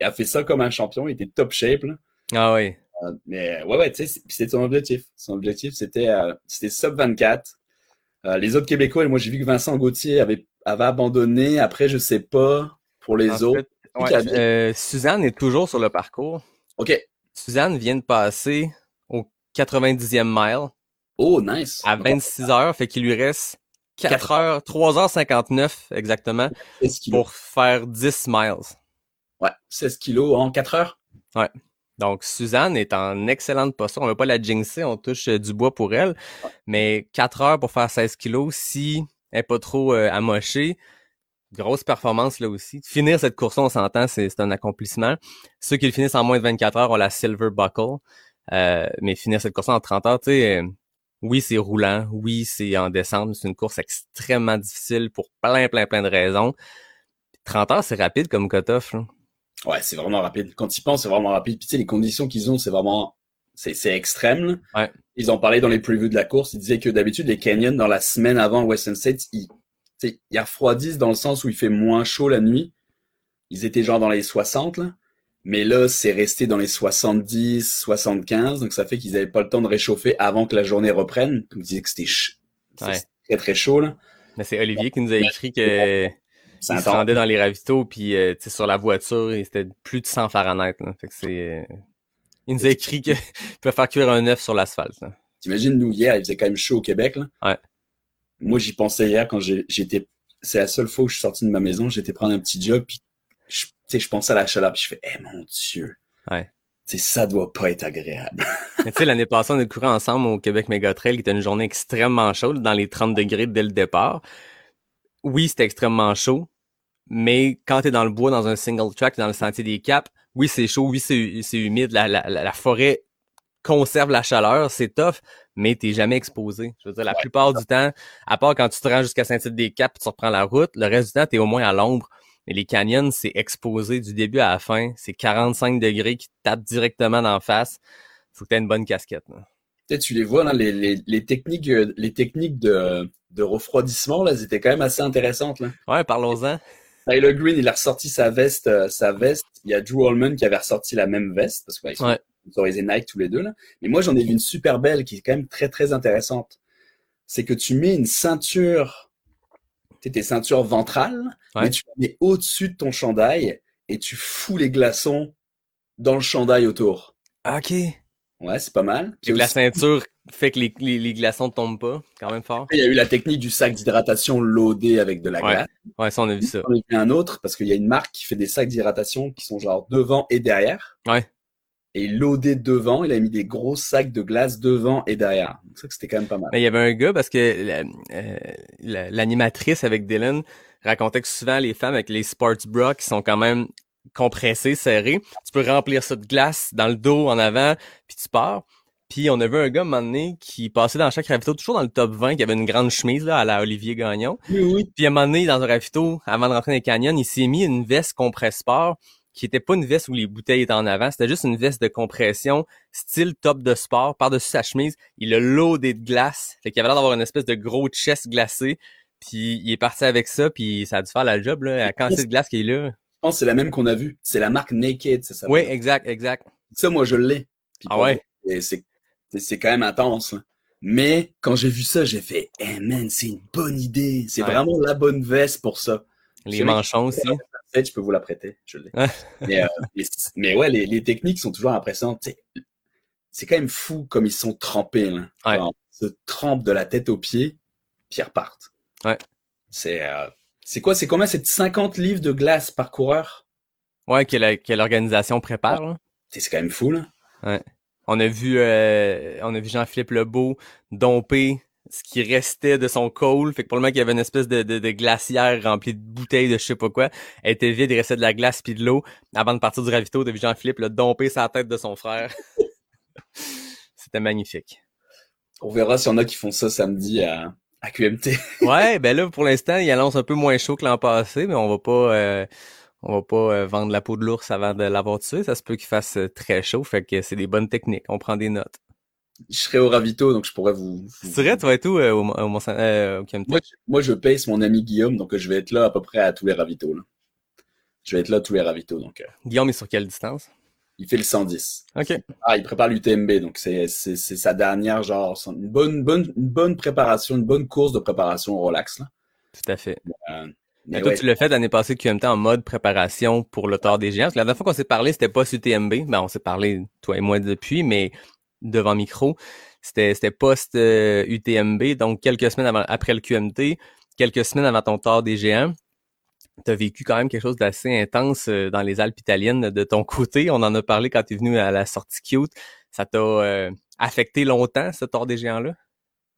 a fait ça comme un champion, il était top shape, là. Ah oui. Euh, Mais ouais, ouais, tu sais, c'était son objectif. Son objectif, c'était euh, c'était sub 24. Euh, les autres Québécois, moi j'ai vu que Vincent Gauthier avait, avait abandonné. Après, je sais pas pour les En autres. fait, ouais, euh, Suzanne est toujours sur le parcours. Ok. Suzanne vient de passer au 90e mile Oh, nice. à 26 heures, fait qu'il lui reste 4 heures, 3h59 exactement 16 kilos. pour faire 10 miles. Ouais, 16 kilos en 4 heures? Donc, Suzanne est en excellente posture. On va pas la jinxer, on touche euh, du bois pour elle. Mais 4 heures pour faire 16 kilos, si elle est pas trop euh, amochée, grosse performance là aussi. Finir cette course, on s'entend, c'est c'est un accomplissement. Ceux qui le finissent en moins de 24 heures ont la Silver Buckle. Euh, mais finir cette course en 30 heures, tu sais, euh, oui, c'est roulant. Oui, c'est en descente. mais C'est une course extrêmement difficile pour plein, plein, plein de raisons. 30 heures, c'est rapide comme cut-off. Ouais, c'est vraiment rapide. Quand ils pensent, c'est vraiment rapide. Puis tu sais, les conditions qu'ils ont, c'est vraiment, c'est c'est extrême. Ouais. Ils en parlaient dans les previews de la course. Ils disaient que d'habitude, les Canyons, dans la semaine avant Western States, ils, ils refroidissent dans le sens où il fait moins chaud la nuit. Ils étaient genre dans les 60, là. Mais là, c'est resté dans les 70, 75. Donc ça fait qu'ils avaient pas le temps de réchauffer avant que la journée reprenne. Donc ils disaient que c'était ch- Ouais. c'était très très chaud, là. Mais c'est Olivier qui nous a écrit que il se rendait dans les ravitaux puis euh, tu sais, sur la voiture, il- c'était plus de 100 Fahrenheit. Là. Fait que c'est euh, Il nous a écrit qu'il peut faire cuire un œuf sur l'asphalte. T'imagines, nous, hier, il faisait quand même chaud au Québec, là. Ouais. Moi, j'y pensais hier quand j'étais, c'est la seule fois où je suis sorti de ma maison, j'étais prendre un petit job, puis je, tu sais, je pensais à la chaleur, puis je fais, eh mon Dieu. Ouais. Tu sais, ça doit pas être agréable. Tu sais, l'année passée, on a couru ensemble au Québec Mega Trail, qui était une journée extrêmement chaude, dans les 30 degrés dès le départ. Oui, c'était extrêmement chaud, mais quand t'es dans le bois, dans un single track, dans le sentier des Caps, oui, c'est chaud, oui, c'est c'est humide, la, la, la, la forêt conserve la chaleur, c'est tough, mais t'es jamais exposé. Je veux dire, la plupart du temps, à part quand tu te rends jusqu'à Saint-Tite-des-Caps, tu reprends la route, le reste du temps, t'es au moins à l'ombre. Mais les canyons, c'est exposé du début à la fin. C'est 45 degrés qui te tapent directement d'en face. Faut que t'aies une bonne casquette. là. Peut-être tu les vois, là, les, les, les techniques, euh, les techniques de, de refroidissement, là, étaient quand même assez intéressantes, là. Ouais, parlons-en. Tyler Green, il a ressorti sa veste, euh, sa veste. Il y a Drew Holman qui avait ressorti la même veste, parce qu'ils sont Ouais. Sponsorisés Nike tous les deux, là. Mais moi, j'en ai vu une super belle qui est quand même très, très intéressante. C'est que tu mets une ceinture, tu sais, tes ceintures ventrales, Ouais. mais tu la mets au-dessus de ton chandail et tu fous les glaçons dans le chandail autour. OK. Ouais, c'est pas mal. Puis Puis la aussi, ceinture fait que les, les, les glaçons ne tombent pas. Quand même fort. il y a eu la technique du sac d'hydratation loadé avec de la Ouais. glace. Ouais, ça, on a vu ça. J'en ai vu un autre parce qu'il y a une marque qui fait des sacs d'hydratation qui sont genre devant et derrière. Ouais. Et loadé devant, il a mis des gros sacs de glace devant et derrière. Donc ça que c'était quand même pas mal. Mais il y avait un gars parce que la- euh, la- l'animatrice avec Dylan racontait que souvent les femmes avec les sports bras qui sont quand même compressées, serrées, tu peux remplir ça de glace dans le dos, en avant, puis tu pars. Puis on a vu un gars à un moment donné qui passait dans chaque ravito, toujours dans le top 20, qui avait une grande chemise là, à la Olivier Gagnon. Oui, oui. Puis à un moment donné, dans un ravito, avant de rentrer dans les canyons, il s'est mis une veste compresse sport qui était pas une veste où les bouteilles étaient en avant, c'était juste une veste de compression, style top de sport, par-dessus sa chemise. Il a loadé de glace, fait qu'il avait l'air d'avoir une espèce de gros chest glacé. Puis il est parti avec ça, puis ça a dû faire la job, là, la quantité de glace qu'il est là. Je pense que c'est la même qu'on a vue. C'est la marque Naked, c'est ça. Oui, exact, exact. Ça, moi, je l'ai. Ah ouais? c'est, quand même intense. là. Mais quand j'ai vu ça, j'ai fait, eh man, c'est une bonne idée. C'est Ouais. vraiment la bonne veste pour ça. Les manchons aussi. Peut-être je peux vous la prêter. Je l'ai. Ouais. mais, euh, mais, mais ouais, les, les techniques sont toujours impressionnantes. C'est quand même fou comme ils sont trempés. Là. Ouais. Genre, Ils se trempent de la tête aux pieds, puis ils repartent. Ouais. C'est, euh, c'est quoi? C'est combien? C'est 50 livres de glace par coureur? Ouais, que l'organisation prépare. C'est quand même fou, là. On a vu euh, on a vu Jean-Philippe Lebeau domper ce qui restait de son col. Fait que pour le moment qu'il y avait une espèce de, de, de glacière remplie de bouteilles de je sais pas quoi. Elle était vide, il restait de la glace puis de l'eau. Avant de partir du ravito, vu Jean-Philippe le domper sa tête de son frère. C'était magnifique. On verra s'il y en a qui font ça samedi à, à QMT. Ouais, ben là, pour l'instant, il annonce un peu moins chaud que l'an passé, mais on va pas euh, on va pas euh, vendre la peau de l'ours avant de l'avoir tué. Ça se peut qu'il fasse euh, très chaud, fait que c'est des bonnes techniques. On prend des notes. Je serai au ravito, donc je pourrais vous. vous- C'est vrai, être où euh, au, au, Mont- euh, au? Moi, je- moi, je paye mon ami Guillaume, donc je vais être là à peu près à tous les ravitos. Là. Je vais être là à tous les ravitos, donc euh, Guillaume est sur quelle distance? il fait le 110. OK. Ah, il prépare l'UTMB, donc c'est sa dernière genre une bonne bonne une bonne préparation, une bonne course de préparation au relax là. Tout à fait. Euh, Mais mais toi, ouais, tu l'as fait l'année passée QMT en mode préparation pour le tort des géants? Parce que la dernière fois qu'on s'est parlé, c'était pas sur UTMB. Ben, on s'est parlé, toi et moi, depuis, mais devant micro. C'était, c'était post euh, donc quelques semaines avant, après le QMT, quelques semaines avant ton tort des géants. Tu vécu quand même quelque chose d'assez intense euh, dans les Alpes italiennes de ton côté. On en a parlé quand tu es venu à la sortie cute. Ça t'a euh, affecté longtemps, ce tort des géants-là?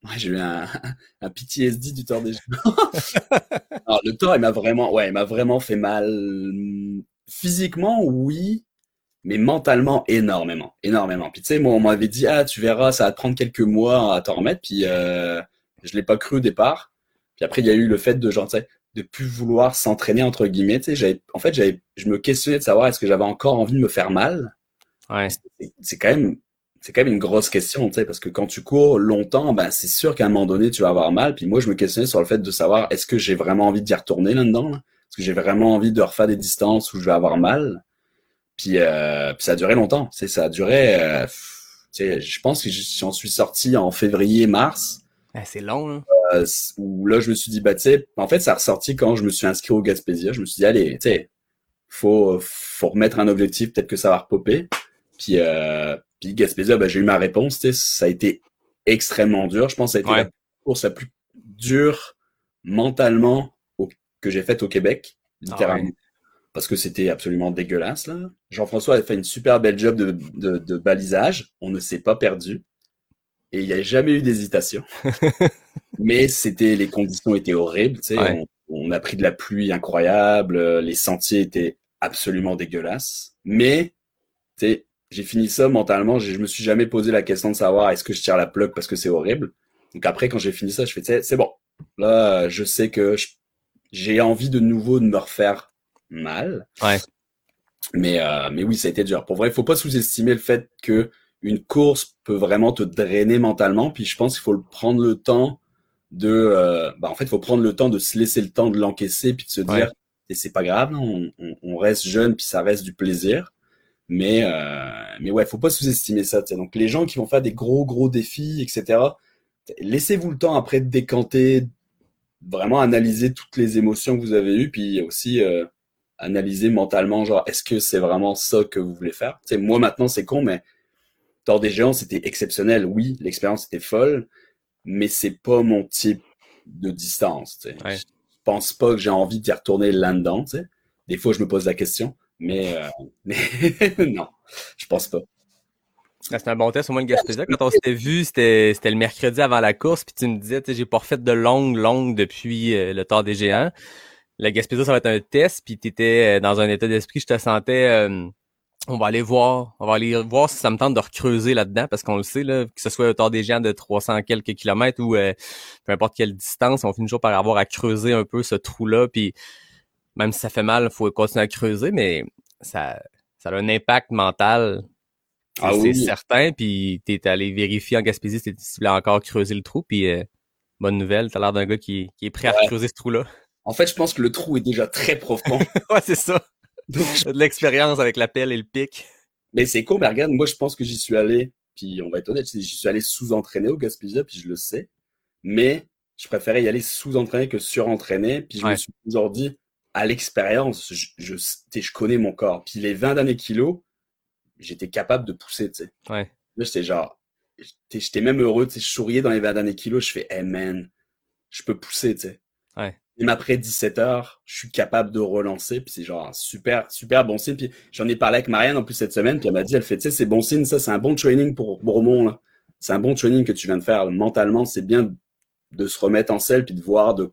ouais, j'ai eu un, un PTSD du tort des genoux. Alors, le tort, il m'a vraiment ouais, il m'a vraiment fait mal physiquement, oui, mais mentalement énormément, énormément. Puis tu sais, moi on m'avait dit ah, tu verras, ça va te prendre quelques mois à t'en remettre, puis euh, je l'ai pas cru au départ. Puis après il y a eu le fait de genre de plus vouloir s'entraîner entre guillemets, tu sais, j'avais en fait, j'avais je me questionnais de savoir est-ce que j'avais encore envie de me faire mal? Ouais. C'est- C'est quand même c'est quand même une grosse question, tu sais, parce que quand tu cours longtemps, ben c'est sûr qu'à un moment donné tu vas avoir mal. Puis moi je me questionnais sur le fait de savoir est-ce que j'ai vraiment envie d'y retourner là-dedans, là? Est-ce que j'ai vraiment envie de refaire des distances où je vais avoir mal? Puis, euh, puis ça a duré longtemps, tu sais, ça a duré euh, pff, tu sais, je pense que j'en suis sorti en février mars. Ah, c'est long, là. Euh, où là, je me suis dit, bah, tu sais, en fait, ça a ressorti quand je me suis inscrit au Gaspésia. Je me suis dit, allez, tu sais, faut, faut remettre un objectif, peut-être que ça va repopper. Puis, euh, puis Gaspésia, ben, j'ai eu ma réponse. tu sais, Ça a été extrêmement dur. Je pense que ça a été Ouais. la course la plus dure mentalement au- que j'ai faite au Québec, littéralement. Ah ouais. Parce que c'était absolument dégueulasse. là. Jean-François a fait une super belle job de, de, de balisage. On ne s'est pas perdu. Et il n'y a jamais eu d'hésitation. Mais c'était les conditions étaient horribles. Ouais. on, on a pris de la pluie incroyable. euh, Les sentiers étaient absolument dégueulasses. Mais tu sais, j'ai fini ça mentalement. Je me suis jamais posé la question de savoir est-ce que je tire la plug parce que c'est horrible? Donc après, quand j'ai fini ça, je fais, c'est bon. Là, je sais que j'ai envie de nouveau de me refaire mal. Ouais. Mais, euh, mais oui, ça a été dur. Pour vrai, il faut pas sous-estimer le fait que une course peut vraiment te drainer mentalement. Puis je pense qu'il faut le prendre le temps de, euh, bah en fait, il faut prendre le temps de se laisser le temps de l'encaisser puis de se Ouais. dire, et c'est pas grave, non, on, on- on reste jeune puis ça reste du plaisir. Mais, euh, mais ouais, faut pas sous-estimer ça. tu sais. Donc les gens qui vont faire des gros gros défis, etc. Laissez-vous le temps après de décanter, vraiment analyser toutes les émotions que vous avez eues, puis aussi euh, analyser mentalement, genre, est-ce que c'est vraiment ça que vous voulez faire? Tu sais, moi maintenant, c'est con, mais Tort des géants, c'était exceptionnel. Oui, l'expérience était folle, mais c'est pas mon type de distance. tu sais. Ouais. Je pense pas que j'ai envie d'y retourner là-dedans. tu sais. Des fois, je me pose la question, mais, euh, mais non, je pense pas. Ah, C'était un bon test, au moins le Gaspésia. Quand on s'était vu, c'était c'était le mercredi avant la course, puis tu me disais, j'ai pas refait de longue, longue depuis euh, le Tour des Géants. Le Gaspésia, ça va être un test, puis t'étais euh, dans un état d'esprit, je te sentais, euh, on va aller voir, on va aller voir si ça me tente de recreuser là-dedans, parce qu'on le sait, là, que ce soit le Tour des Géants de 300 quelques kilomètres ou euh, peu importe quelle distance, on finit toujours par avoir à creuser un peu ce trou-là, puis même si ça fait mal, il faut continuer à creuser, mais ça, ça a un impact mental Ah c'est oui. certain. Puis t'es allé vérifier en Gaspésie si tu voulais encore creuser le trou. Puis euh, bonne nouvelle, t'as l'air d'un gars qui, qui est prêt à creuser ce trou-là. En fait, je pense que le trou est déjà très profond. ouais, c'est ça. Donc, de l'expérience avec la pelle et le pic. Mais c'est con, mais regarde, moi, je pense que j'y suis allé, puis on va être honnête, j'y suis allé sous-entraîné au Gaspésia, puis je le sais. Mais je préférais y aller sous-entraîné que surentraîné, puis je Ouais. me suis toujours dit, à l'expérience, je, je, je connais mon corps. Puis les 20 derniers kilos, j'étais capable de pousser, tu sais. Ouais. Là, j'étais genre, j'étais j'étais même heureux, tu sais, je souriais dans les 20 derniers kilos, je fais, hey man, je peux pousser, tu sais. Ouais. Même après 17 heures, je suis capable de relancer, puis c'est genre un super, super bon signe. Puis j'en ai parlé avec Marianne en plus cette semaine, puis elle m'a dit, elle fait, tu sais, c'est bon signe, ça, c'est un bon training pour Bourmont, là. C'est un bon training que tu viens de faire. Mentalement, c'est bien de se remettre en selle, puis de voir de,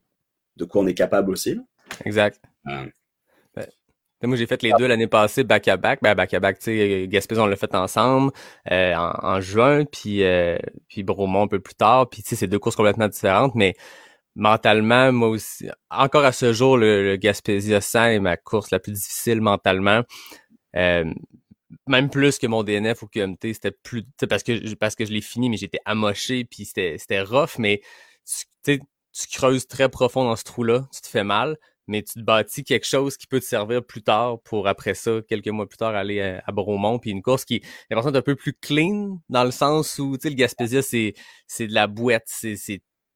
de quoi on est capable aussi, là. Exact. Ouais. Ben, moi, j'ai fait les deux l'année passée back-à-back. Ben, back-à-back, tu sais, Gaspésie, on l'a fait ensemble euh, en, en juin, puis, euh, puis Bromont un peu plus tard. Puis, tu sais, c'est deux courses complètement différentes, mais mentalement, moi aussi, encore à ce jour, le, le Gaspésia 100 est ma course la plus difficile mentalement. Euh, même plus que mon DNF ou QMT, c'était plus, parce que, parce que je l'ai fini, mais j'étais amoché, puis c'était, c'était rough, mais tu, tu creuses très profond dans ce trou-là, tu te fais mal, mais tu te bâtis quelque chose qui peut te servir plus tard pour après ça, quelques mois plus tard, aller à, à puis une course qui est un peu plus clean, dans le sens où, tu sais, le Gaspésia, c'est, c'est de la boîte, c'est,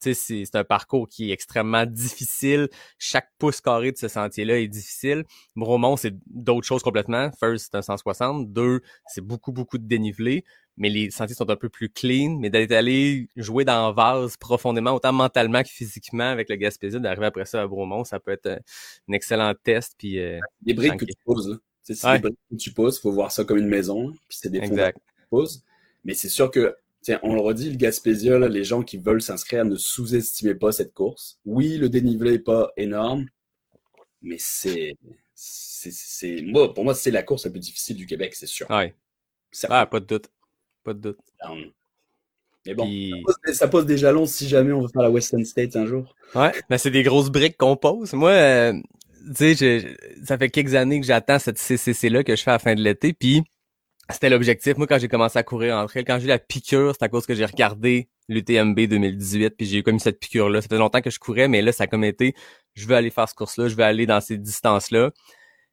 c'est, un parcours qui est extrêmement difficile. Chaque pouce carré de ce sentier-là est difficile. Bromont, c'est d'autres choses complètement. First, c'est un 160. Deux, c'est beaucoup, beaucoup de dénivelé. Mais les sentiers sont un peu plus clean. Mais d'être allé jouer dans le vase profondément, autant mentalement que physiquement avec le Gaspésia, d'arriver après ça à Bromont, ça peut être un, un excellent test. Puis, euh, Des briques que tu poses, là. C'est Ouais. des briques que tu poses, faut voir ça comme une maison, puis c'est des exact. que tu poses. Mais c'est sûr que, tiens, on le redit, le Gaspésia, là, les gens qui veulent s'inscrire, ne sous-estimez pas cette course. Oui, le dénivelé est pas énorme, mais c'est, c'est, c'est, moi, pour moi, c'est la course la plus difficile du Québec, c'est sûr. Ouais. Ah, pas de doute. Pas de doute. Mais bon, Puis- ça pose, ça pose des jalons si jamais on veut faire la Western State un jour. Ouais, ben c'est des grosses briques qu'on pose. Moi, euh, tu sais, ça fait quelques années que j'attends cette CCC-là que je fais à la fin de l'été, puis c'était l'objectif. Moi, quand j'ai commencé à courir en trail, quand j'ai eu la piqûre, c'est à cause que j'ai regardé l'UTMB 2018, puis j'ai eu comme cette piqûre-là. Ça fait longtemps que je courais, mais là, ça a comme été, je veux aller faire ce course-là, je veux aller dans ces distances-là.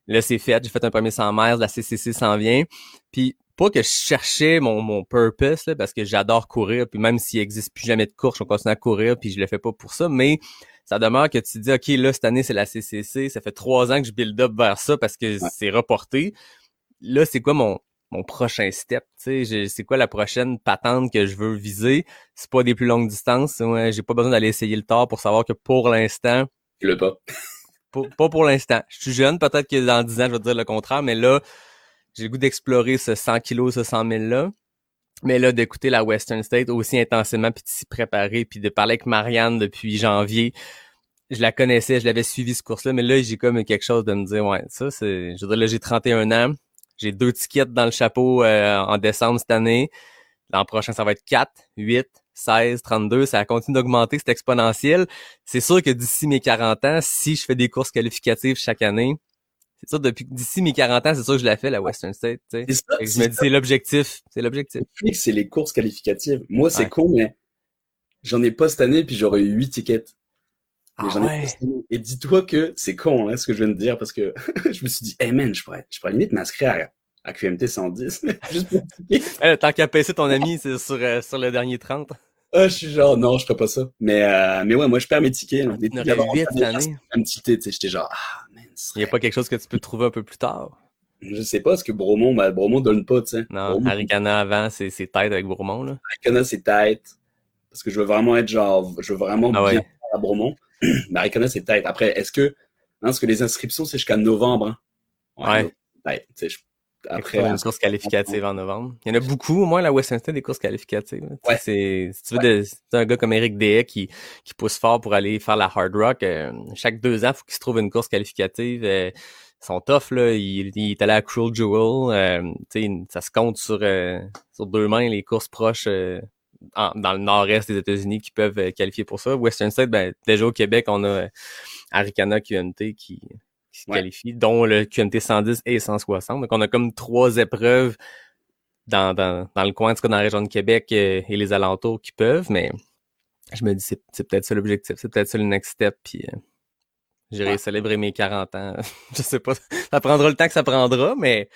Là, c'est fait, j'ai fait un premier 100 mètres, la CCC s'en vient. Puis, pas que je cherchais mon, mon purpose, là, parce que j'adore courir, puis même s'il existe plus jamais de course, je continue à courir, puis je le fais pas pour ça, mais ça demeure que tu te dis, OK, là, cette année, c'est la CCC, ça fait trois ans que je build up vers ça parce que Ouais. c'est reporté. Là, c'est quoi mon, mon prochain step. Tu sais, c'est quoi la prochaine patente que je veux viser? C'est pas des plus longues distances. Ouais, j'ai pas besoin d'aller essayer le tard pour savoir que pour l'instant. Le pas. pas pour l'instant. Je suis jeune, peut-être que dans 10 ans, je vais dire le contraire, mais là, j'ai le goût d'explorer ce 100 kilos, ce 100 000 là. Mais là, d'écouter la Western State aussi intensément, puis de s'y préparer, puis de parler avec Marianne depuis janvier, je la connaissais, je l'avais suivi ce cours-là, mais là, j'ai comme quelque chose de me dire, ouais, ça, c'est, je veux dire, là, j'ai 31 ans, j'ai deux tickets dans le chapeau euh, en décembre cette année. L'an prochain, ça va être 4, 8, 16, 32, ça continue d'augmenter, c'est exponentiel. C'est sûr que d'ici mes 40 ans, si je fais des courses qualificatives chaque année, c'est sûr, depuis d'ici mes 40 ans, c'est sûr que je la fais, la Western State. Tu sais. Ça, je me dis, c'est l'objectif. C'est l'objectif. C'est les courses qualificatives. Moi, c'est con, mais j'en ai pas cette année, puis j'aurais eu 8 tickets. Ah ouais. Et dis-toi que c'est con, hein, ce que je viens de dire, parce que je me suis dit, hey man, je pourrais, je pourrais limite m'inscrire à, à, QMT 110, juste pour eh, Tant qu'à passer ton ami, c'est sur, euh, sur le dernier 30. Ah, je suis genre, non, je ferais pas ça. Mais, euh, mais ouais, moi, je perds mes tickets. Là. Les tickets 8 cette année. Un petit tu sais, j'étais genre, ah, man. Il n'y a pas quelque chose que tu peux trouver un peu plus tard? Je sais pas, ce que Bromont, Bromont donne pas, tu sais. Non, Aricana avant, c'est tête avec Bromont, là. Aricana, c'est tête. Parce que je veux vraiment être genre, je veux vraiment ah bien à Bromont. Mais Aricana, c'est tête. Après, est-ce que, hein, ce que les inscriptions, c'est jusqu'à novembre, hein? Ouais. ouais. sais, après, une course qualificative en novembre. Il y en a beaucoup, au moins la State, des courses qualificatives. Ouais. C'est, si tu veux, de, un gars comme Eric Dehay qui, qui pousse fort pour aller faire la hard rock. Euh, chaque deux ans, il faut qu'il se trouve une course qualificative. Euh, ils sont tough, là. Il, il, est allé à Cruel Jewel. Euh, ça se compte sur, euh, sur deux mains les courses proches dans le nord-est des États-Unis qui peuvent qualifier pour ça. Western State, ben, déjà au Québec, on a Aricana QNT qui, qui se qualifient, dont le QMT 110 et 160. Donc, on a comme trois épreuves dans, dans, dans le coin, en tout cas dans la région de Québec euh, et les alentours qui peuvent, mais je me dis c'est, c'est peut-être ça l'objectif, c'est peut-être ça le next step, puis euh, j'irai célébrer mes 40 ans. je sais pas, ça prendra le temps que ça prendra, mais...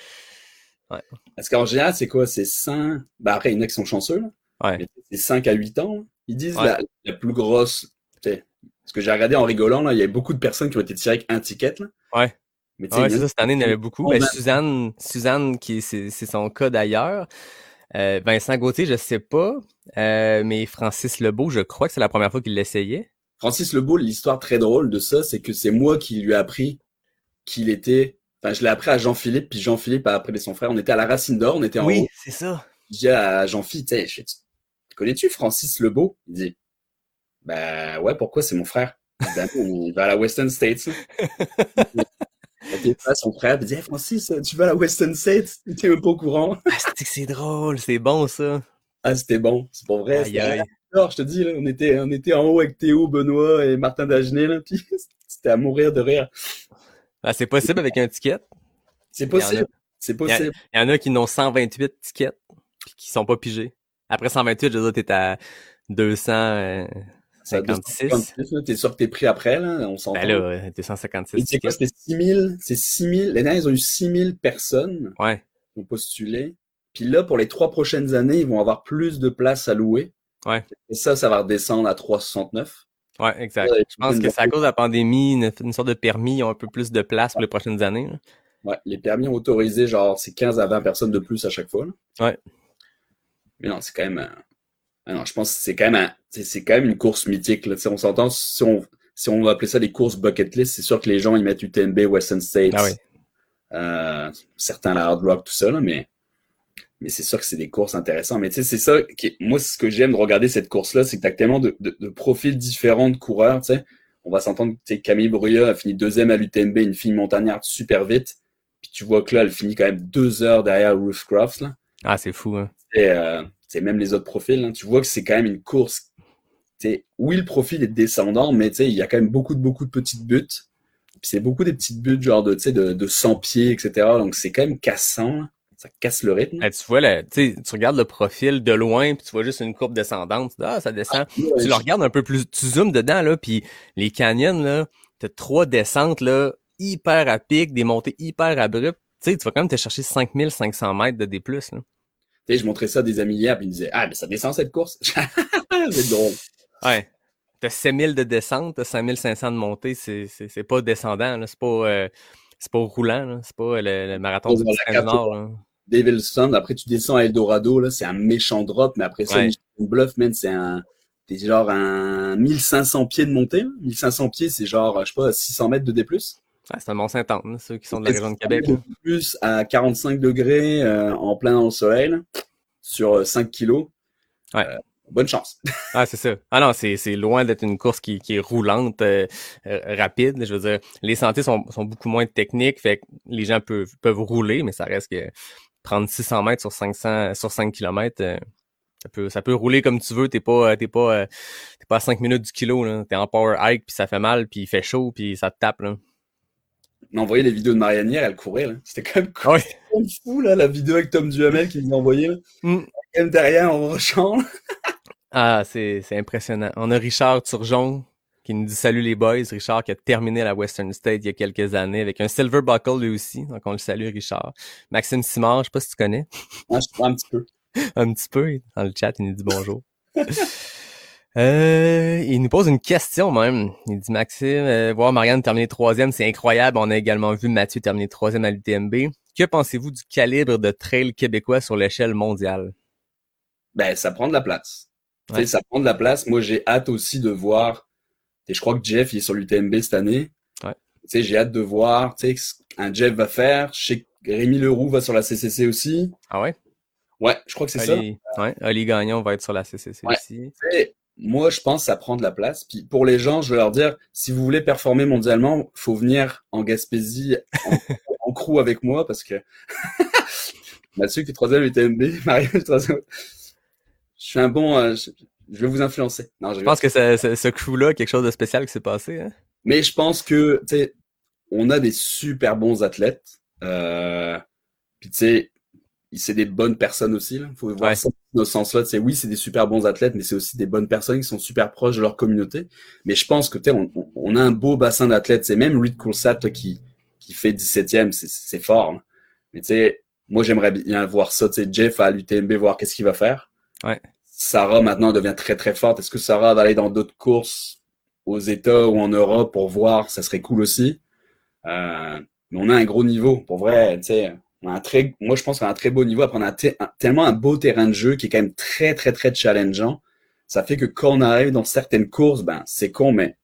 Ouais. Parce qu'en général, c'est quoi? C'est 100... Ben après, il y en a qui sont chanceux, là. Ouais. c'est 5 à 8 ans. Ils disent la, la, plus grosse... Parce que j'ai regardé en rigolant, là, il y a beaucoup de personnes qui ont été tirées avec un ticket, là. Ouais. Mais ouais, c'est ça, cette année, il y en avait beaucoup. Ben, Suzanne, Suzanne, qui c'est son cas d'ailleurs. Euh, Vincent Gauthier, je sais pas. Euh, mais Francis Lebeau, je crois que c'est la première fois qu'il l'essayait. Francis Lebeau, l'histoire très drôle de ça, c'est que c'est moi qui lui ai appris qu'il était. Enfin, je l'ai appris à Jean-Philippe, puis Jean-Philippe a appris son frère. On était à la Racine d'Or, on était en Oui, c'est ça. Je dis à Jean-Philippe, tu sais, connais-tu Francis Lebeau? Il dit, bah ouais, pourquoi c'est mon frère? Ben, Il va à la Western States. pas son frère, il dit hey, Francis, tu vas à la Western States? Tu même pas au courant. Ah, c'est drôle, c'est bon ça. Ah, c'était bon, c'est pour vrai. Aïe, aïe. Alors, je te dis, là, on était, on était en haut avec Théo, Benoît et Martin Dagenet, puis c'était à mourir de rire. Ah, c'est possible avec un ticket? C'est possible. C'est possible. Il y, en a qui n'ont 128 tickets, puis qui sont pas pigés. Après 128, je veux dire, t'es à 200, 56. T'es sûr que t'es pris après, là? On s'entend. Ben là, t'es 156. C'est quoi? C'était 6000, c'est 6000. Les derniers, ils ont eu 6000 personnes. Ouais. Qui ont postulé. Puis là, pour les trois prochaines années, ils vont avoir plus de places à louer. Ouais. Et ça, ça va redescendre à 369. Ouais, exact. je pense que c'est à cause de la pandémie, une, une, sorte de permis, ils ont un peu plus de place pour les prochaines années. Là. Ouais, les permis ont autorisé genre c'est 15 à 20 personnes de plus à chaque fois. Là. Ouais. Mais non, c'est quand même ah non, je pense que c'est quand même c'est quand même une course mythique. Là. on s'entend si on si on va appeler ça des courses bucket list, c'est sûr que les gens ils mettent UTMB, Western States, ah oui. euh, certains la Hard Rock, tout ça, là, mais mais c'est sûr que c'est des courses intéressantes. Mais tu sais, c'est ça qui moi ce que j'aime de regarder cette course-là, c'est que tu as tellement de, de, de, profils différents de coureurs. Tu sais, on va s'entendre. Sais, Camille Bruyat a fini deuxième à l'UTMB, une fille montagnarde super vite. Puis tu vois que là, elle finit quand même deux heures derrière Ruth Crofts. Là. Ah, c'est fou. Hein. Euh, c'est même les autres profils, hein, tu vois que c'est quand même une course. Oui, le profil est descendant, mais il y a quand même beaucoup de beaucoup de petites buttes. c'est beaucoup des petites buttes genre de, de, de 100 pieds, etc. Donc c'est quand même cassant. Ça casse le rythme. Eh, tu vois, tu regardes le profil de loin, puis tu vois juste une courbe descendante. ah, ça descend. Ah, tu le regardes un peu plus, tu zoomes dedans, là, puis les canyons, là, t'as trois descentes, là, hyper à pic, des montées hyper abruptes. Tu sais, tu vas quand même te chercher 5500 mètres de D+, là sais, je montrais ça à des amis hier, puis ils me disaient, ah, mais ça descend cette course? c'est drôle. Ouais. T'as 7000 de descente, t'as 5500 de montée, c'est, pas descendant, là. C'est pas, euh, c'est pas roulant, là. C'est pas le, marathon du Nord, Devilson. Après, tu descends à Eldorado, là, c'est un méchant drop, mais après ça, Ouais. Bluff, man, c'est un, t'es genre un 1500 pieds de montée. là. 1500 pieds, c'est genre, je sais pas, 600 mètres de D+. Ah, c'est un Mont-Saint-Anne, ceux qui sont de la région de Québec. Plus à 45 degrés, euh, en plein dans le soleil, sur euh, 5 kilos? Ouais. Euh, bonne chance. Ah, c'est ça. Ah non, c'est, c'est loin d'être une course qui, qui est roulante, euh, euh, rapide. Je veux dire, les sentiers sont, sont beaucoup moins techniques, fait que les gens peuvent, peuvent rouler, mais ça reste que prendre 600 mètres sur 500, sur 5 km, ça peut, ça peut rouler comme tu veux. T'es pas, euh, t'es pas, euh, t'es pas à 5 minutes du kilo, là. T'es en power hike, puis ça fait mal, puis il fait chaud, puis ça te tape, là. On a envoyé les vidéos de Marianne hier, elle courait, là. C'était quand même Ah oui. comme fou, là, la vidéo avec Tom Duhamel qui nous a envoyé, là. Mm. Quand même derrière, en rushant, là. Ah, c'est, c'est impressionnant. On a Richard Turgeon qui nous dit salut les boys. Richard qui a terminé la Western State il y a quelques années avec un silver buckle lui aussi. Donc on le salue Richard. Maxime Simard, je sais pas si tu connais. Ah, je crois un petit peu. un petit peu dans le chat, il nous dit bonjour. Euh, il nous pose une question même. Il dit Maxime, euh, voir Marianne terminer troisième, c'est incroyable. On a également vu Mathieu terminer troisième à l'UTMB. Que pensez-vous du calibre de trail québécois sur l'échelle mondiale? Ben, ça prend de la place. Tu Ouais. sais, ça prend de la place. Moi, j'ai hâte aussi de voir. Et je crois que Jeff, il est sur l'UTMB cette année. Ouais. Tu sais, j'ai hâte de voir, tu sais, ce qu'un Jeff va faire. Je sais que Rémi Leroux va sur la CCC aussi. Ah ouais? Ouais, je crois que c'est ça. Oli, ouais, Oli Gagnon va être sur la CCC Ouais. aussi. Moi, je pense que ça prend de la place. Puis pour les gens, je vais leur dire, si vous voulez performer mondialement, faut venir en Gaspésie en, en crew avec moi parce que Mathieu qui est troisième UTMB, Mario qui est troisième. Je suis un bon, euh, je, je vais vous influencer. Non, je pense que ce, crew-là, quelque chose de spécial qui s'est passé. Hein? Mais je pense que, tu sais, on a des super bons athlètes. Euh, puis tu sais, c'est des bonnes personnes aussi. Là. Faut voir Ouais. ça dans ce sens-là. Sais, oui, c'est des super bons athlètes, mais c'est aussi des bonnes personnes qui sont super proches de leur communauté. Mais je pense que, tu sais, on, on- a un beau bassin d'athlètes. C'est même Reed Coulsat là, qui, qui fait 17e, c'est- c'est fort. Mais tu sais, moi, j'aimerais bien voir ça. Tu sais, Jeff à l'UTMB, voir qu'est-ce qu'il va faire. Ouais. Sarah, maintenant, devient très, très forte. Est-ce que Sarah va aller dans d'autres courses aux États ou en Europe pour voir? Ça serait cool aussi. Euh, mais on a un gros niveau. Pour vrai, tu sais, on a un très, moi, je pense qu'on a un très beau niveau. Après, on a un te- un- tellement un beau terrain de jeu qui est quand même très, très, très challengeant. Ça fait que quand on arrive dans certaines courses, ben, c'est con, mais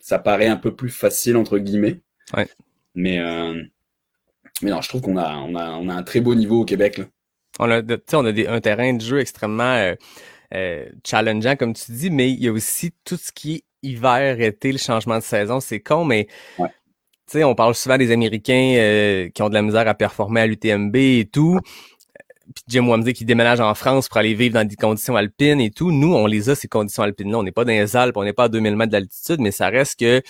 ça paraît un peu plus facile, entre guillemets. Ouais. Mais, euh, mais non, je trouve qu'on a, on a, on a un très beau niveau au Québec, là. On a, de- tu sais, on a des, un terrain de jeu extrêmement euh, euh, challengeant, comme tu dis, mais il y a aussi tout ce qui est hiver, été, le changement de saison. C'est con, mais Ouais. Tu sais, on parle souvent des Américains euh, qui ont de la misère à performer à l'UTMB et tout. Puis Jim Wamsley qui déménage en France pour aller vivre dans des conditions alpines et tout. Nous, on les a, ces conditions alpines-là. On n'est pas dans les Alpes, on n'est pas à 2000 mètres d'altitude, mais ça reste que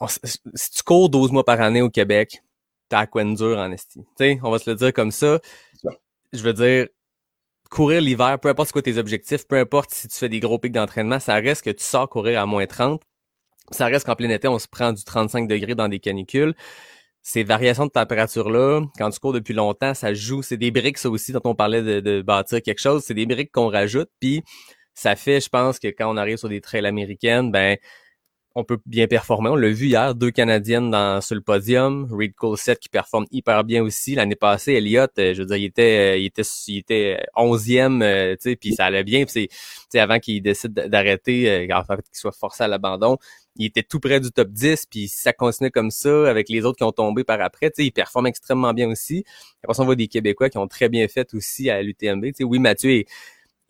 on si tu cours 12 mois par année au Québec, t'as à quoi de dur en esti. Tu sais, on va se le dire comme ça. Je veux dire, courir l'hiver, peu importe c'est quoi tes objectifs, peu importe si tu fais des gros pics d'entraînement, ça reste que tu sors courir à moins 30. Ça reste qu'en plein été, on se prend du 35 degrés dans des canicules. Ces variations de température-là, quand tu cours depuis longtemps, ça joue. C'est des briques, ça aussi, dont on parlait de, bâtir quelque chose. C'est des briques qu'on rajoute, puis ça fait, je pense, que quand on arrive sur des trails américaines, ben, on peut bien performer. On l'a vu hier, deux Canadiennes dans, sur le podium. Reed Colsett qui performe hyper bien aussi. L'année passée, Elliott, euh, je veux dire, il était, euh, il était, il était onzième, euh, tu sais, puis ça allait bien. Puis avant qu'il décide d'arrêter, qu'il soit forcé à l'abandon, il était tout près du top 10. Puis ça continuait comme ça, avec les autres qui ont tombé par après, il performe extrêmement bien aussi. Après ça, on voit des Québécois qui ont très bien fait aussi à l'UTMB. Oui, Mathieu est,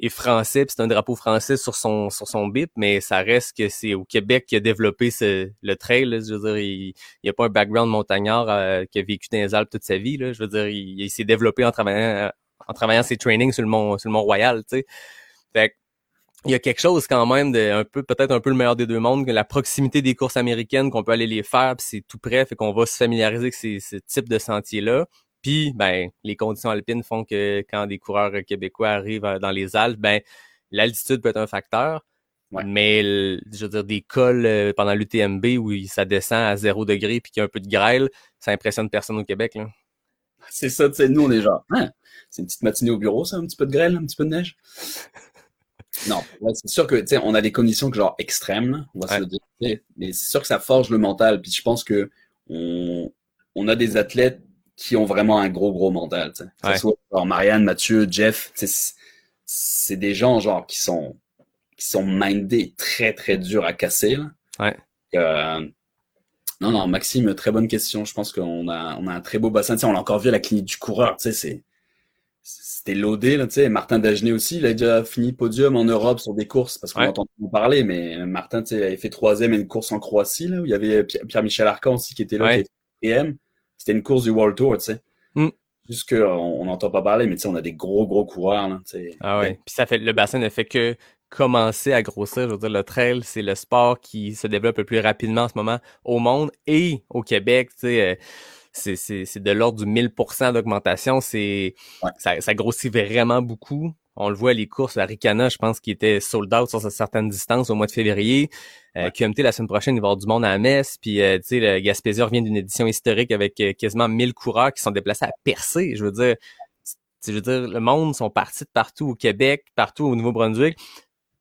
est français, puis c'est un drapeau français sur son sur son bip, mais ça reste que c'est au Québec qui a développé ce, le trail. Là, je veux dire, il n'y a pas un background montagnard euh, qui a vécu dans les Alpes toute sa vie. Je veux dire, il, s'est développé en travaillant euh, en travaillant ses trainings sur le mont sur le mont Royal. Sais, fait que, il y a quelque chose quand même de un peu peut-être un peu le meilleur des deux mondes que la proximité des courses américaines qu'on peut aller les faire puis c'est tout près fait qu'on va se familiariser avec ces, ce type de sentier là puis, ben, les conditions alpines font que quand des coureurs québécois arrivent euh, dans les Alpes, ben, l'altitude peut être un facteur. Ouais. Mais, je veux dire, des cols euh, pendant l'UTMB où ça descend à zéro degré puis qu'il y a un peu de grêle, ça impressionne personne au Québec, là. C'est ça, tu sais, nous, on est genre, Hein, c'est une petite matinée au bureau, ça, un petit peu de grêle, un petit peu de neige? Non, ouais, c'est sûr que, tu sais, on a des conditions que genre extrêmes, là, on va se Ouais. le dire, mais c'est sûr que ça forge le mental, puis je pense que on, on a des athlètes qui ont vraiment un gros, gros mental. tu sais. Que ce Ouais. soit genre Marianne, Mathieu, Jeff, c'est- des gens genre qui sont qui sont mindés très, très durs à casser. Là. Ouais. Euh, non, non, Maxime, très bonne question. Je pense qu'on a, on a un très beau bassin. Tu sais, on l'a encore vu à la clinique du coureur. Tu sais, c'est, c'était loadé, là, tu sais. Martin Dagenet aussi, il a déjà fini podium en Europe sur des courses parce qu'on Ouais. entend beaucoup parler. Mais Martin, tu sais, avait fait troisième à une course en Croatie, là, où il y avait Pierre- Pierre-Michel Arcan aussi qui était là, Ouais. qui était quatrième. C'était une course du World Tour, tu sais. Mm. Juste qu'on on n'entend pas parler, mais tu sais, on a des gros, gros coureurs, là, tu sais. Ah ouais. Puis ça fait le bassin ne fait que commencer à grossir. Je veux dire, le trail, c'est le sport qui se développe le plus rapidement en ce moment au monde et au Québec. Tu sais, euh, c'est c'est c'est de l'ordre du 1000% d'augmentation. C'est Ouais. ça, ça grossit vraiment beaucoup. On le voit les courses à Ricana, je pense qu'il était sold out sur certaines distances au mois de février. Euh, Ouais. QMT la semaine prochaine, il va y avoir du monde à la messe. Puis euh, tu sais, le Gaspésia revient d'une édition historique avec euh, quasiment 1000 coureurs qui sont déplacés à percer. Je veux dire, tu- je veux dire, le monde sont partis de partout au Québec, partout au Nouveau-Brunswick,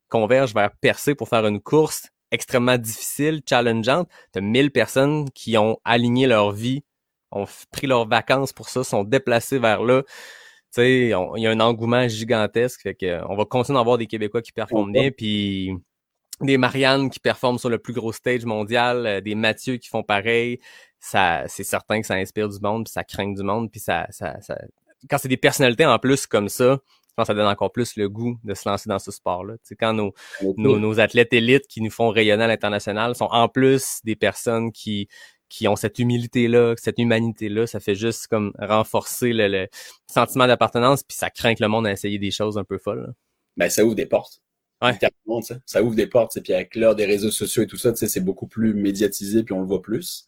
convergent vers Percé pour faire une course extrêmement difficile, challengeante. T'as 1000 personnes qui ont aligné leur vie, ont pris leurs vacances pour ça, sont déplacées vers là. Tu sais, il y a un engouement gigantesque, fait que on va continuer d'en avoir des Québécois qui performent bien, puis des Marianne qui performent sur le plus gros stage mondial, euh, des Mathieu qui font pareil. Ça, c'est certain que ça inspire du monde, puis ça craint du monde, puis ça, ça, ça... quand c'est des personnalités en plus comme ça, je pense que ça donne encore plus le goût de se lancer dans ce sport-là. Tu sais, quand nos, nos, nos athlètes élites qui nous font rayonner à l'international sont en plus des personnes qui qui ont cette humilité-là, cette humanité-là, ça fait juste comme renforcer le, le sentiment d'appartenance, puis ça craint que le monde à essayer des choses un peu folles. là. ben, ça ouvre des portes. Ouais. Ça ouvre des portes, puis avec l'heure des réseaux sociaux et tout ça, tu sais, c'est beaucoup plus médiatisé, puis on le voit plus.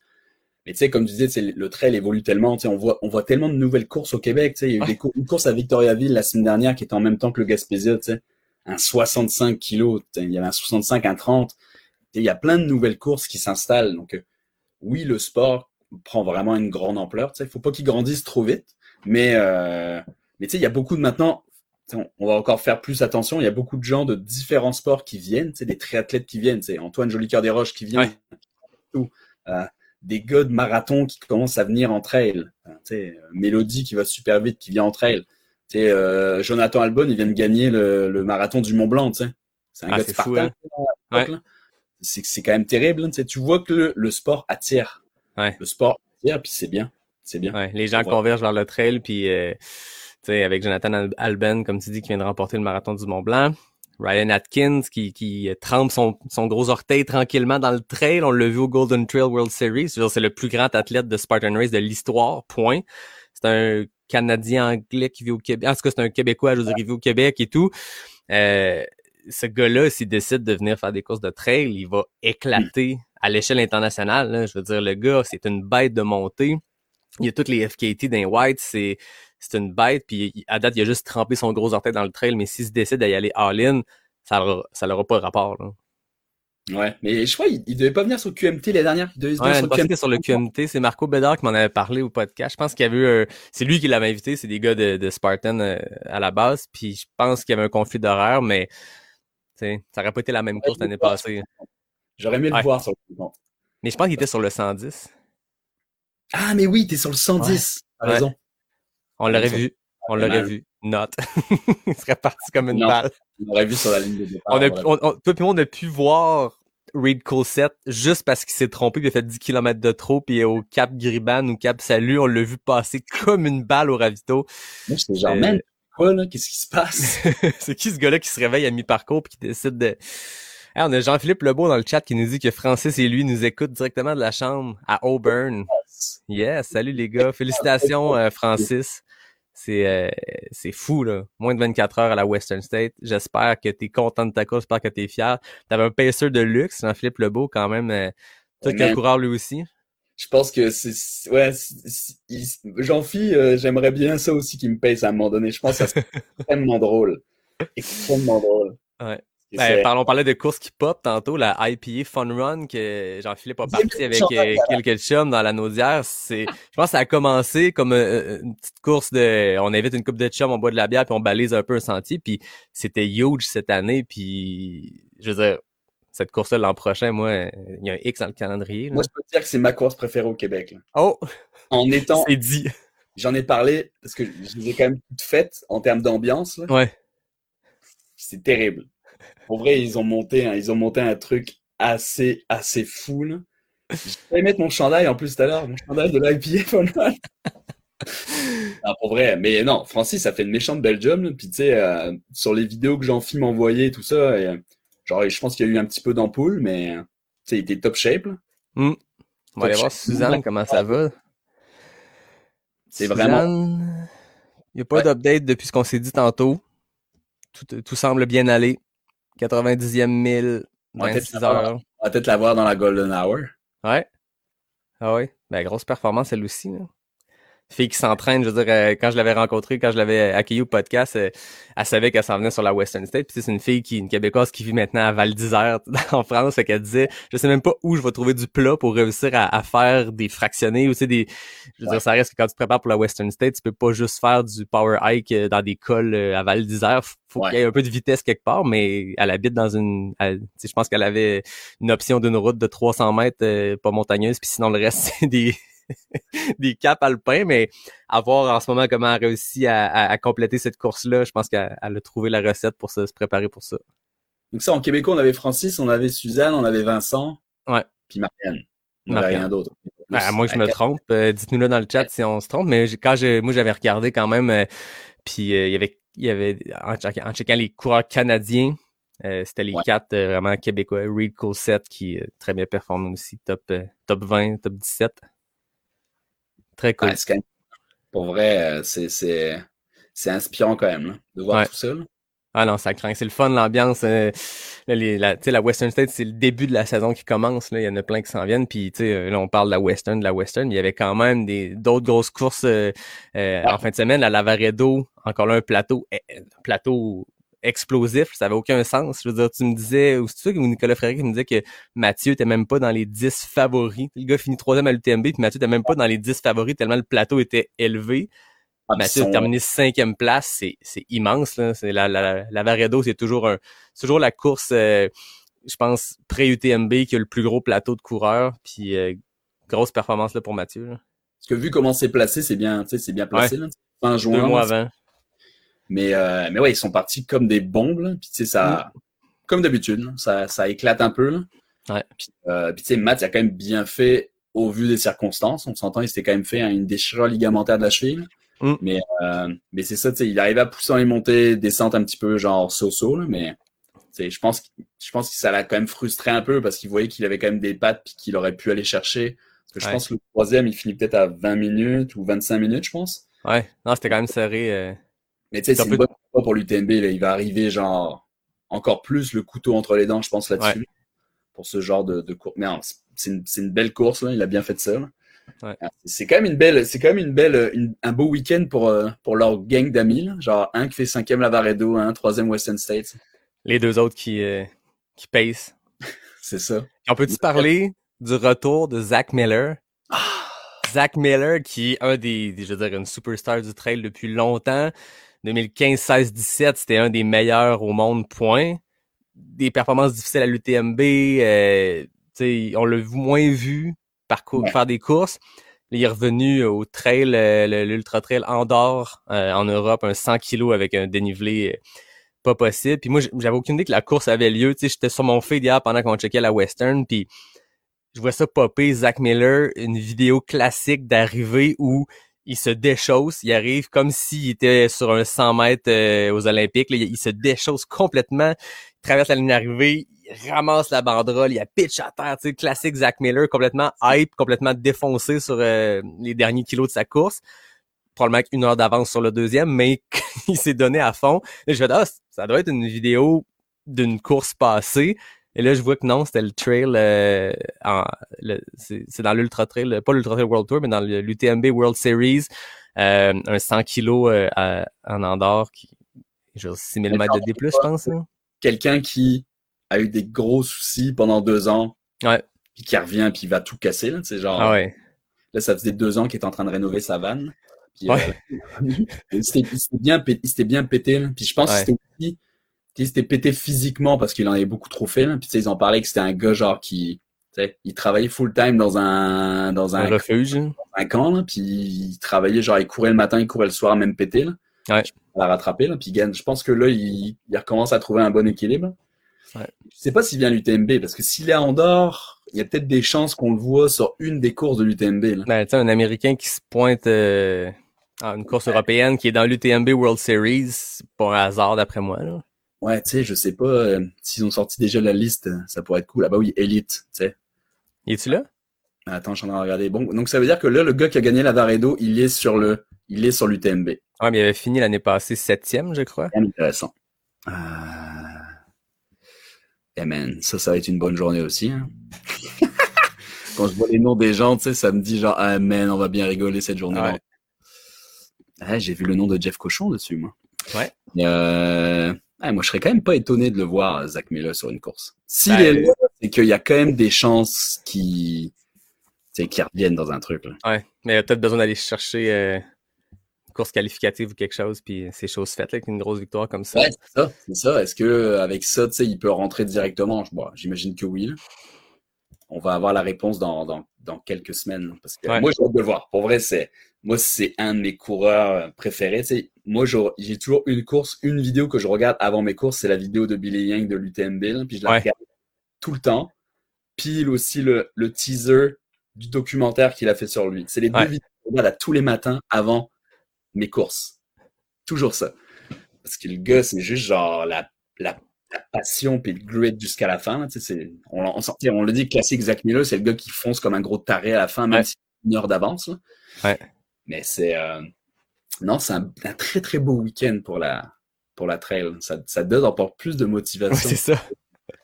Mais tu sais, comme tu disais, le trail évolue tellement, tu sais, on voit, on voit tellement de nouvelles courses au Québec, tu sais. Il y a eu Ouais. des cour- une course à Victoriaville la semaine dernière qui était en même temps que le Gaspésia, tu sais. Un 65 kilos, il y avait un 65, un 30. Tu sais, Il y a plein de nouvelles courses qui s'installent. Donc, euh, oui, le sport prend vraiment une grande ampleur, tu sais. Faut pas qu'il grandisse trop vite. Mais, euh, mais tu sais, il y a beaucoup de maintenant, on, va encore faire plus attention. Il y a beaucoup de gens de différents sports qui viennent, tu sais, des triathlètes qui viennent, tu sais, Antoine Jolicoeur des Roches qui vient, Ouais. Euh, des gars de marathon qui commencent à venir en trail, Enfin, tu sais, euh, Mélodie qui va super vite, qui vient en trail. Tu sais, euh, Jonathan Albon, il vient de gagner le, le marathon du Mont Blanc, tu sais. C'est un Ah, gars de c'est fou, hein. C'est c'est quand même terrible, hein, tu vois que le, le sport attire. Ouais. Le sport attire, puis c'est bien. C'est bien. Ouais, les gens convergent vers le trail, puis euh, tu sais, avec Jonathan Al- Alben, comme tu dis, qui vient de remporter le marathon du Mont Blanc. Ryan Atkins qui, qui euh, trempe son, son gros orteil tranquillement dans le trail. On l'a vu au Golden Trail World Series. C'est le plus grand athlète de Spartan Race de l'histoire, point. C'est un Canadien anglais qui vit au Québec. En tout cas, c'est un Québécois, je veux dire, il vit au Québec et tout. Euh, ce gars-là, s'il décide de venir faire des courses de trail, il va éclater à l'échelle internationale. là. Je veux dire, le gars, c'est une bête de montée. Il y a toutes les FKT d'un White, c'est c'est une bête. Puis à date, il a juste trempé son gros orteil dans le trail, mais s'il se décide d'y aller all-in, ça n'aura ça pas rapport. Là. Ouais. Mais je crois qu'il il devait pas venir sur QMT les dernières. Il devait Ouais, sur QMT. sur le QMT, c'est Marco Bédard qui m'en avait parlé au podcast. Je pense qu'il y avait eu un- c'est lui qui l'avait invité, c'est des gars de, de Spartan euh, à la base, puis je pense qu'il y avait un conflit d'horaire, mais ça aurait pas été la même course l'année passée. J'aurais aimé Ouais. le voir sur le compte. Mais je pense qu'il était sur le 110. Ah, mais oui, t'es sur le 110. T'as Ouais. raison. On l'aurait vu. On l'aurait vu. Note. il serait parti comme une Non. balle. On aurait vu sur la ligne de départ. On a, on, on- toi puis moi, on a pu voir Reed Colsett juste parce qu'il s'est trompé puis il a fait 10 km de trop puis au Cap Griban ou Cap Salut, on l'a vu passer comme une balle au ravito. Moi, j'étais genre, Euh, man, quoi, là? Qu'est-ce qui se passe? c'est qui ce gars-là qui se réveille à mi-parcours puis qui décide de... Hey, on a Jean-Philippe Lebeau dans le chat qui nous dit que Francis et lui nous écoutent directement de la chambre à Auburn. Yes, salut les gars. Félicitations euh, Francis. C'est euh, c'est fou là. Moins de 24 heures à la Western State. J'espère que t'es content de ta course, j'espère que t'es fier. T'avais un pacer de luxe, Jean-Philippe Lebeau quand même. Euh, toi qui es coureur lui aussi. Je pense que c'est, ouais, c'est- c'est- il- Jean-Phi, euh, j'aimerais bien ça aussi qu'il me paye à un moment donné. Je pense que ça serait extrêmement drôle. Extrêmement drôle. Ouais. Ben, c'est- parlons, on parlait de courses qui pop tantôt, la IPA Fun Run que Jean-Philippe a parti avec euh, quelques chums dans la Naudière. C'est, je pense que ça a commencé comme euh, une petite course de, on invite une coupe de chums, on boit de la bière puis on balise un peu un sentier puis c'était huge cette année puis je veux dire, cette course-là l'an prochain, moi, il y a un X dans le calendrier. là. Moi, je peux te dire que c'est ma course préférée au Québec. là. Oh, En étant, c'est dit. j'en ai parlé parce que je les ai quand même toutes faites en termes d'ambiance. Ouais. C'est terrible. Pour vrai, ils ont monté, un- ils ont monté un truc assez, assez fou. Là. Failli mettre mon chandail en plus tout à l'heure, mon chandail de Final. Ah, pour vrai, mais non, Francis, ça fait une méchante belle job. Puis tu sais, euh, sur les vidéos que Jean-Phil m'a envoyées, tout ça, et, euh, genre, je pense qu'il y a eu un petit peu d'ampoule, mais il était top shape. là. On va aller voir. Suzanne, comment ça va. C'est vraiment. Il n'y a pas Ouais. d'update depuis ce qu'on s'est dit tantôt. Tout, tout semble bien aller. 90e mille, On va peut-être 26 l'avoir. heures. On va peut-être la voir dans la Golden Hour. Ouais. Ah ouais. Ben, grosse performance, elle aussi. Là. Fille qui s'entraîne, je veux dire, euh, quand je l'avais rencontrée, quand je l'avais accueillie au podcast, euh, elle savait qu'elle s'en venait sur la Western State. Puis c'est une fille qui, une Québécoise qui vit maintenant à Val d'Isère, en France, fait qu'elle disait, je sais même pas où je vais trouver du plat pour réussir à, à faire des fractionnés ou tu sais, des, je veux Ouais. dire, ça reste que quand tu te prépares pour la Western State, tu peux pas juste faire du power hike euh, dans des cols à Val d'Isère. Faut Ouais. qu'il y ait un peu de vitesse quelque part, mais elle habite dans une, elle- je pense qu'elle avait une option d'une route de 300 mètres, euh, pas montagneuse, puis sinon le reste c'est des des caps alpins, mais à voir en ce moment comment elle réussit à, à- à compléter cette course-là, je pense qu'elle elle a trouvé la recette pour se, se préparer pour ça. Donc ça, en québécois, on avait Francis, on avait Suzanne, on avait Vincent. Ouais. Puis Marianne. On n'avait rien d'autre. Ben, à moins que je me trompe, euh, dites-nous là dans le chat si on se trompe, mais quand j'ai, moi j'avais regardé quand même, euh, puis euh, il y avait, il y avait en, check- en checkant les coureurs canadiens, euh, c'était les Ouais. quatre euh, vraiment québécois, Reed Coulsett qui euh, très bien performé aussi, top top 20, top 17. Très cool. Ouais, Pour vrai, euh, c'est, inspirant quand même, là, de voir Ouais. tout ça. là. Ah non, ça craint. C'est le fun, l'ambiance. euh, la, tu sais, la Western State, c'est le début de la saison qui commence. Là. Il y en a plein qui s'en viennent. Puis, tu sais, là, on parle de la Western, de la Western. mais Il y avait quand même des d'autres grosses courses euh, euh, en fin de semaine. La Lavaredo, encore là, un plateau, eh, plateau explosif. Ça avait aucun sens. Je veux dire, tu me disais, ou c'est ou Nicolas Fréry qui me disait que Mathieu était même pas dans les 10 favoris. Le gars finit troisième à l'UTMB, puis Mathieu était même pas dans les 10 favoris tellement le plateau était élevé. Ah, Mathieu a terminé cinquième place, c'est c'est immense là. C'est la la la Varedo, c'est toujours un c'est toujours la course, euh, je pense pré UTMB qui a le plus gros plateau de coureurs, puis euh, grosse performance là pour Mathieu. Là. Parce que vu comment c'est placé, c'est bien, tu sais, c'est bien placé, là. Fin juin. Deux mois avant. Mais, euh, mais ouais, ils sont partis comme des bombes, là. Puis, tu sais, ça, comme d'habitude, ça, ça éclate un peu, là. Ouais. Puis, euh, puis tu sais, Matt, il a quand même bien fait au vu des circonstances. On s'entend, il s'était quand même fait hein, une déchirure ligamentaire de la cheville. Mm. Mais, euh, mais c'est ça, tu sais, il arrivait à pousser dans les montées, descente un petit peu, genre so-so, là. Mais, je pense, que- je pense que ça l'a quand même frustré un peu parce qu'il voyait qu'il avait quand même des pattes puis qu'il aurait pu aller chercher. Parce que je Ouais. pense que le troisième, il finit peut-être à 20 minutes ou 25 minutes, je pense. Ouais, non, c'était quand même serré. euh. Mais tu sais, C'est une bonne fois pour l'UTMB. Il va arriver genre encore plus le couteau entre les dents, je pense, là-dessus. Pour ce genre de, de course. Mais c'est- une, belle course, là. Il a bien fait de ça. Ouais. Ah, C'est quand même une belle, c'est quand même une belle, une- un beau week-end pour, euh, pour leur gang d'amis. Genre un qui fait cinquième Lavaredo, un troisième Western States. Les deux autres qui euh, qui pacent. C'est ça. On peut-tu parler du retour de Zach Miller? Zach Miller, qui est un des, des- je veux dire, une superstar du trail depuis longtemps. 2015, 16, 17, c'était un des meilleurs au monde, point. Des performances difficiles à l'UTMB, euh, tu sais, on l'a moins vu parcours, Ouais. faire des courses. Il est revenu au trail, euh, l'ultra trail Andorre, euh, en Europe, un 100 kilos avec un dénivelé euh, pas possible. Puis moi, j'avais aucune idée que la course avait lieu. Tu sais, j'étais sur mon feed hier pendant qu'on checkait la Western, puis je vois ça popper, Zach Miller, une vidéo classique d'arrivée où il se déchausse, il arrive comme s'il était sur un 100 mètres euh, aux Olympiques, là, il, se déchausse complètement, il traverse la ligne d'arrivée, il ramasse la banderole, il a pitch à terre, tu sais, classique Zach Miller, complètement hype, complètement défoncé sur euh, les derniers kilos de sa course, probablement une heure d'avance sur le deuxième, mais il s'est donné à fond. Je me dis, ah, ça doit être une vidéo d'une course passée. Et là, je vois que non, c'était le trail, euh, c'est dans l'Ultra Trail, pas l'Ultra Trail World Tour, mais dans l'UTMB World Series, euh, un 100 kilos euh, à- en Andorre, qui genre 6000 mètres de D+, je pense. hein. Quelqu'un qui a eu des gros soucis pendant deux ans. Ouais. Puis qui revient puis il va tout casser, là. C'est genre. Ah ouais. Là, ça faisait deux ans qu'il était en train de rénover sa vanne. Puis, Ouais. euh, il s'était il s'était bien, pété-. Là. Puis je pense Ouais. que c'était aussi, il s'était pété physiquement parce qu'il en avait beaucoup trop fait. Là. Puis ils en parlaient que c'était un gars genre qui, Tu sais, il travaillait full time dans un dans un, refuge. hein. un camp, là, puis il travaillait genre il courait le matin, il courait le soir, même pété là. Ouais. La rattraper là, puis gagne. Je pense que là il, il recommence à trouver un bon équilibre. Ouais. Je sais pas s'il vient à l'UTMB parce que s'il est à Andorre, il y a peut-être des chances qu'on le voit sur une des courses de l'UTMB. Ben, un Américain qui se pointe euh, à une course européenne qui est dans l'UTMB World Series, c'est pas un hasard d'après moi. Là. Ouais, tu sais, je sais pas euh, s'ils ont sorti déjà la liste, euh, ça pourrait être cool. Ah bah oui, Elite, tu sais. Es-tu là? Attends, je suis en train de regarder. Bon, donc ça veut dire que là, le gars qui a gagné la Varedo, il est sur le, il est sur l'UTMB. Ouais, mais il avait fini l'année passée septième, je crois. Intéressant. Euh... Eh man, ça, ça va être une bonne journée aussi. Hein. Quand je vois les noms des gens, tu sais, ça me dit genre, ah man, on va bien rigoler cette journée-là. Ouais. Ah, J'ai vu le nom de Jeff Cochon dessus, moi. Ouais. Euh... ah, moi, je serais quand même pas étonné de le voir, Zach Miller, sur une course. S'il Ben, est là, c'est qu'il y a quand même des chances qui, qui reviennent dans un truc. Là. Ouais. Mais il a peut-être besoin d'aller chercher euh, une course qualificative ou quelque chose, puis c'est chose faite avec une grosse victoire comme ça. Ouais, c'est ça. C'est ça. Est-ce que euh, avec ça, tu sais, il peut rentrer directement? Bon, J'imagine que oui. là. On va avoir la réponse dans, dans, dans quelques semaines. Parce que Ouais. moi, j'ai hâte de le voir. Pour vrai, c'est moi, c'est un de mes coureurs euh, préférés. Tu sais, moi, j'ai toujours une course, une vidéo que je regarde avant mes courses, c'est la vidéo de Billy Yang de l'UTMB. Puis je la Ouais. regarde tout le temps. Pile aussi le, le teaser du documentaire qu'il a fait sur lui. C'est les deux vidéos que je regarde à tous les matins avant mes courses. Toujours ça. Parce que le gars, c'est juste genre la, la, la passion puis le grit jusqu'à la fin. tu sais, on, le dit classique Zach Miller, c'est le gars qui fonce comme un gros taré à la fin, même Ouais. s'il a une heure d'avance. Ouais. Mais c'est euh, non, c'est un, un très très beau week-end pour la pour la trail. Ça, ça donne encore plus de Ouais, motivation. c'est ça.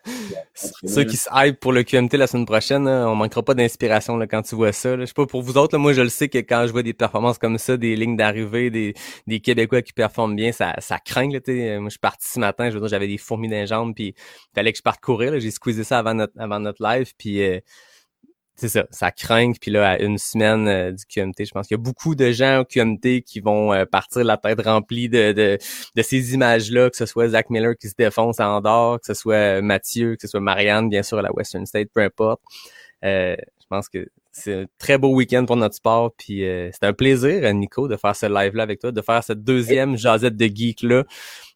Ceux qui se hype pour le QMT la semaine prochaine, là, on manquera pas d'inspiration quand tu vois ça. là. Je sais pas pour vous autres, là, moi je le sais que quand je vois des performances comme ça, des lignes d'arrivée, des, des Québécois qui performent bien, ça, ça craint. Là, t'sais. moi je suis parti ce matin, je veux dire, j'avais des fourmis dans les jambes, puis fallait que je parte courir. J'ai squeezé ça avant notre, avant notre live, puis euh, c'est ça, ça craint. Puis là, à une semaine euh, du QMT, je pense qu'il y a beaucoup de gens au QMT qui vont euh, partir la tête remplie de, de, de ces images-là, que ce soit Zach Miller qui se défonce à Andorre, que ce soit euh, Mathieu, que ce soit Marianne, bien sûr, à la Western State, peu importe. Euh, je pense que c'est un très beau week-end pour notre sport. Puis euh, c'est un plaisir, Nico, de faire ce live-là avec toi, de faire cette deuxième jasette de geek-là.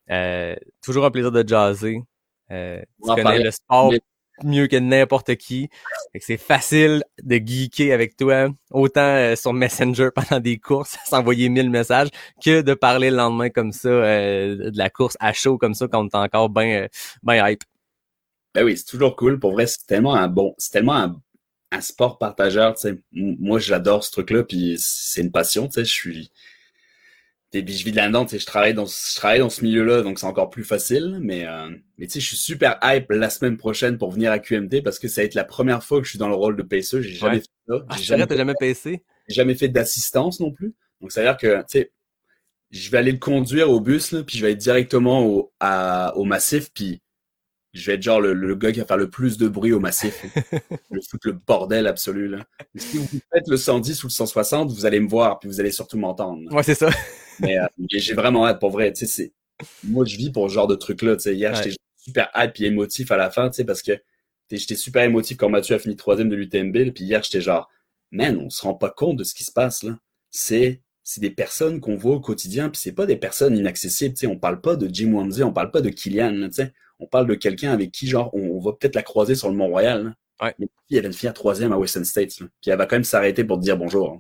Euh, toujours un plaisir de jaser. Euh, tu connais le sport mieux que n'importe qui. C'est facile de geeker avec toi, autant euh, sur Messenger pendant des courses, s'envoyer mille messages, que de parler le lendemain comme ça, euh, de la course à chaud comme ça, quand on est encore bien ben hype. Ben oui, c'est toujours cool. Pour vrai, c'est tellement un bon, c'est tellement un, un sport partageur, tu sais. Moi, j'adore ce truc-là, puis c'est une passion, tu sais. Je suis, et puis je vis de là-dedans, tu sais. Je travaille dans, je travaille dans ce milieu-là, donc c'est encore plus facile. Mais, euh, mais tu sais, je suis super hype la semaine prochaine pour venir à QMT parce que ça va être la première fois que je suis dans le rôle de pacer. J'ai jamais fait ça. Ah, jamais t'as jamais PC? jamais fait d'assistance non plus. Donc, ça veut dire que, tu sais, je vais aller le conduire au bus, là, puis je vais être directement au, à, au massif, puis je vais être genre le, le gars qui va faire le plus de bruit au massif. je vais foutre le bordel absolu, là. Mais si vous faites le 110 ou le 160, vous allez me voir, puis vous allez surtout m'entendre. Ouais, c'est ça. Mais, euh, j'ai vraiment hâte, pour vrai, c'est, moi, je vis pour ce genre de truc-là. Hier, Ouais. j'étais super hype et émotif à la fin, parce que t'sais, j'étais super émotif quand Mathieu a fini troisième de l'UTMB, puis hier, j'étais genre, man, on se rend pas compte de ce qui se passe, là. C'est, c'est des personnes qu'on voit au quotidien, puis c'est pas des personnes inaccessibles, tu sais. On parle pas de Jim Wanzi, on parle pas de Kylian, là, tu sais. On parle de quelqu'un avec qui, genre, on, on va peut-être la croiser sur le Mont-Royal. Ouais. Mais puis elle vient de finir troisième à Western States, là. Puis elle va quand même s'arrêter pour te dire bonjour.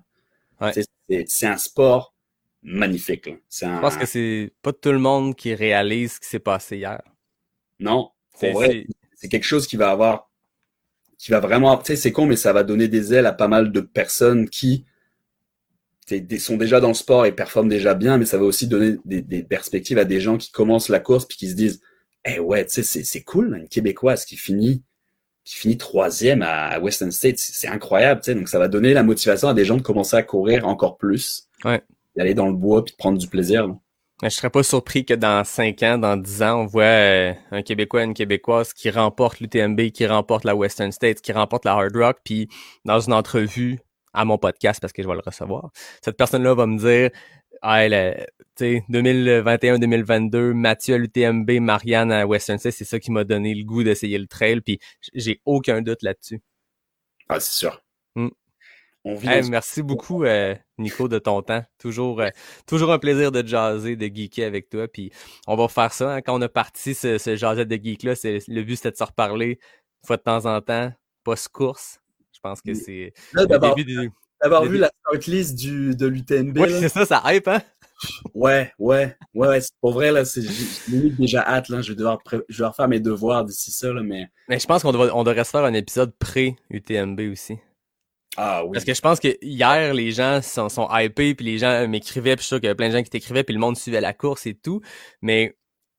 hein. Ouais. C'est, un sport magnifique, là. Un, Je pense que c'est pas tout le monde qui réalise ce qui s'est passé hier. non, C'est, vrai, c'est- quelque chose qui va avoir, qui va vraiment, tu sais, c'est con, mais ça va donner des ailes à pas mal de personnes qui sont déjà dans le sport et performent déjà bien, mais ça va aussi donner des, des perspectives à des gens qui commencent la course puis qui se disent, eh ouais, tu sais, c'est, c'est cool, une Québécoise qui finit, qui finit troisième à, à Western State, c'est, incroyable, tu sais, donc ça va donner la motivation à des gens de commencer à courir encore plus, Ouais. d'aller dans le bois puis de prendre du plaisir. là. Je serais pas surpris que dans 5 ans, dans 10 ans, on voit euh, un Québécois, une Québécoise qui remporte l'UTMB, qui remporte la Western States, qui remporte la Hard Rock, puis dans une entrevue à mon podcast, parce que je vais le recevoir, cette personne-là va me dire, ah, elle, euh, 2021-2022, Mathieu à l'UTMB, Marianne à Western c'est ça qui m'a donné le goût d'essayer le trail, puis j'ai aucun doute là-dessus. Ah, c'est sûr. Mm. On vit Hey, merci beaucoup, euh, Nico, de ton temps. Toujours, euh, toujours un plaisir de jaser, de geeker avec toi. Puis on va faire ça. hein. Quand on a parti ce, ce jaset de geek-là, le but c'était de se reparler une fois de temps en temps, post-course. Je pense que c'est le début du... d'avoir vu la shortlist du, de l'UTNB, Ouais, là. c'est ça, ça hype, hein? Ouais, ouais, ouais, ouais, c'est pour vrai, là, c'est, limite déjà hâte, là, je vais devoir, je vais devoir faire mes devoirs d'ici ça, là, mais, Mais je pense qu'on devrait, on devrait se faire un épisode pré-UTMB aussi. ah oui. Parce que je pense que hier, les gens sont, sont hypés, puis les gens m'écrivaient, puis je suis sûr qu'il y avait plein de gens qui t'écrivaient, puis le monde suivait la course et tout. Mais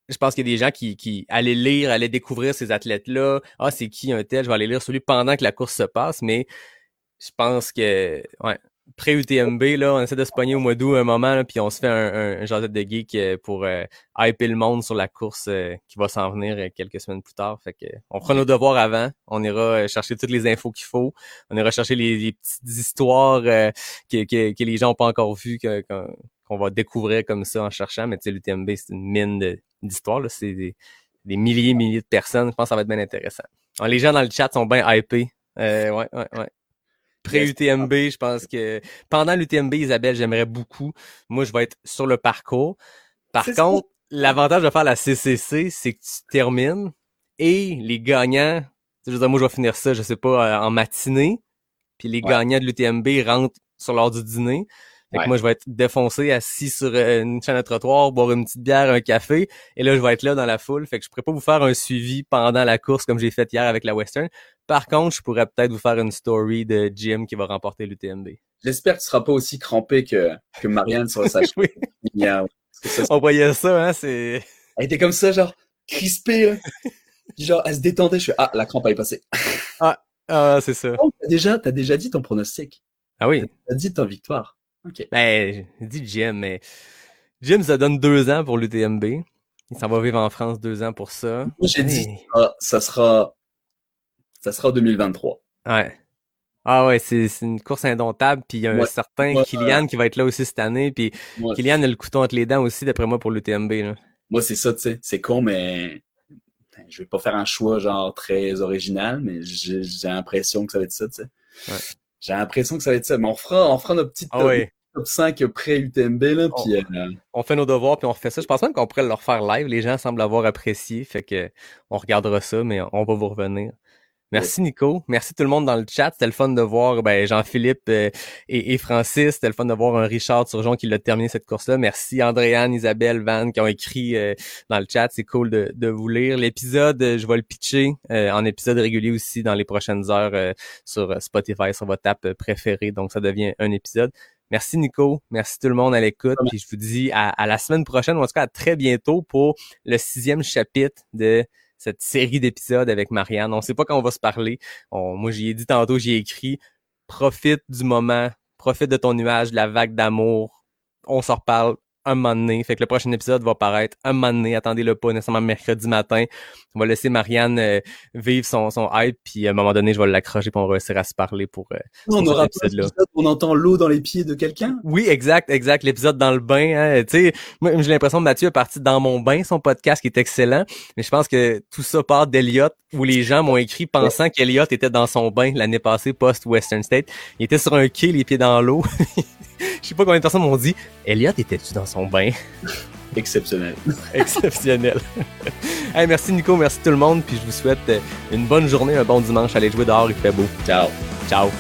je pense qu'il y a des gens qui, qui allaient lire, allaient découvrir ces athlètes-là. Ah, c'est qui un tel? Je vais aller lire celui pendant que la course se passe. Mais je pense que, ouais, pré-UTMB, là, on essaie de se pogner au mois d'août un moment, là, puis on se fait un, un, un jasette de geek euh, pour euh, hyper le monde sur la course euh, qui va s'en venir euh, quelques semaines plus tard. Fait que on fera nos devoirs avant. On ira euh, chercher toutes les infos qu'il faut. On ira chercher les, les petites histoires euh, que, que, que les gens n'ont pas encore vues, qu'on va découvrir comme ça en cherchant. Mais tu sais, l'UTMB, c'est une mine d'histoires. là. C'est des, des milliers et milliers de personnes. Je pense que ça va être bien intéressant. Alors, les gens dans le chat sont bien hypés. Euh, ouais, ouais, ouais. Pré-UTMB, je pense que pendant l'UTMB, Isabelle, j'aimerais beaucoup. Moi, je vais être sur le parcours. Par contre, l'avantage de faire la CCC, c'est que tu termines et les gagnants, tu sais, je veux dire, moi, je vais finir ça, je sais pas, euh, en matinée. Puis les Ouais. gagnants de l'UTMB rentrent sur l'heure du dîner. Fait que Ouais. moi, je vais être défoncé, assis sur euh, une chaîne de trottoir, boire une petite bière, un café. Et là, je vais être là dans la foule. Fait que je pourrais pas vous faire un suivi pendant la course comme j'ai fait hier avec la Western. Par contre, je pourrais peut-être vous faire une story de Jim qui va remporter l'UTMB. J'espère que tu seras pas aussi crampé que, que Marianne sur sa oui, chaîne. Ça, on voyait ça, hein, c'est... Elle était comme ça, genre, crispée, là. Genre, elle se détendait, je fais, ah, la crampe elle est passée. Ah, c'est ça. Oh, t'as déjà, t'as déjà dit ton pronostic. Ah oui. T'as dit ta victoire. Ok. Ben, je dis Jim, mais Jim, ça donne deux ans pour l'UTMB. Il s'en va vivre en France deux ans pour ça. Moi, j'ai dit, ah, ça sera, ça sera 2023. Ouais. Ah ouais, c'est une course indomptable. Puis il y a un Ouais. certain Ouais. Kylian qui va être là aussi cette année. Puis Kylian a le couteau entre les dents aussi, d'après moi, pour l'UTMB. moi c'est ça, tu sais. C'est con, mais je vais pas faire un choix, genre, très original, mais j'ai j'ai l'impression que ça va être ça, tu sais. J'ai l'impression que ça va être ça. Mais on fera, on fera notre petite Ah top, top 5 pré-UTMB, là, puis euh, On fait nos devoirs puis on refait ça. Je pense même qu'on pourrait le refaire live. Les gens semblent avoir apprécié. Fait que on regardera ça, mais on va vous revenir. Merci Nico. Merci tout le monde dans le chat. C'était le fun de voir ben, Jean-Philippe euh, et, et Francis. C'était le fun de voir un Richard Turgeon qui l'a terminé cette course-là. Merci Andréane, Isabelle, Van qui ont écrit euh, dans le chat. C'est cool de, de vous lire. L'épisode, euh, je vais le pitcher euh, en épisode régulier aussi dans les prochaines heures euh, sur Spotify, sur votre app préférée. Donc ça devient un épisode. Merci Nico, merci tout le monde à l'écoute. Puis je vous dis à, à la semaine prochaine, ou en tout cas à très bientôt pour le sixième chapitre de cette série d'épisodes avec Marianne. On sait pas quand on va se parler. On- moi, j'y ai dit tantôt, j'y ai écrit. Profite du moment, profite de ton nuage, de la vague d'amour. On s'en reparle un moment donné. Fait que le prochain épisode va paraître un moment donné. Attendez-le pas nécessairement mercredi matin. On va laisser Marianne euh, vivre son, son hype, puis à un moment donné, je vais l'accrocher, puis on va réussir à se parler pour... euh, on aura l'épisode où on entend l'eau dans les pieds de quelqu'un? Oui, exact, exact. L'épisode dans le bain, hein, tu sais, moi j'ai l'impression que Mathieu est parti dans mon bain, son podcast qui est excellent, mais je pense que tout ça part d'Eliott où les gens m'ont écrit pensant qu'Eliott était dans son bain l'année passée post Western State. Il était sur un quai, les pieds dans l'eau. Je sais pas combien de personnes m'ont dit Elliott était-tu dans son bain? Exceptionnel. Exceptionnel. hey, merci Nico, merci tout le monde, puis je vous souhaite euh, une bonne journée, un bon dimanche. Allez jouer dehors, il fait beau. Ciao. Ciao.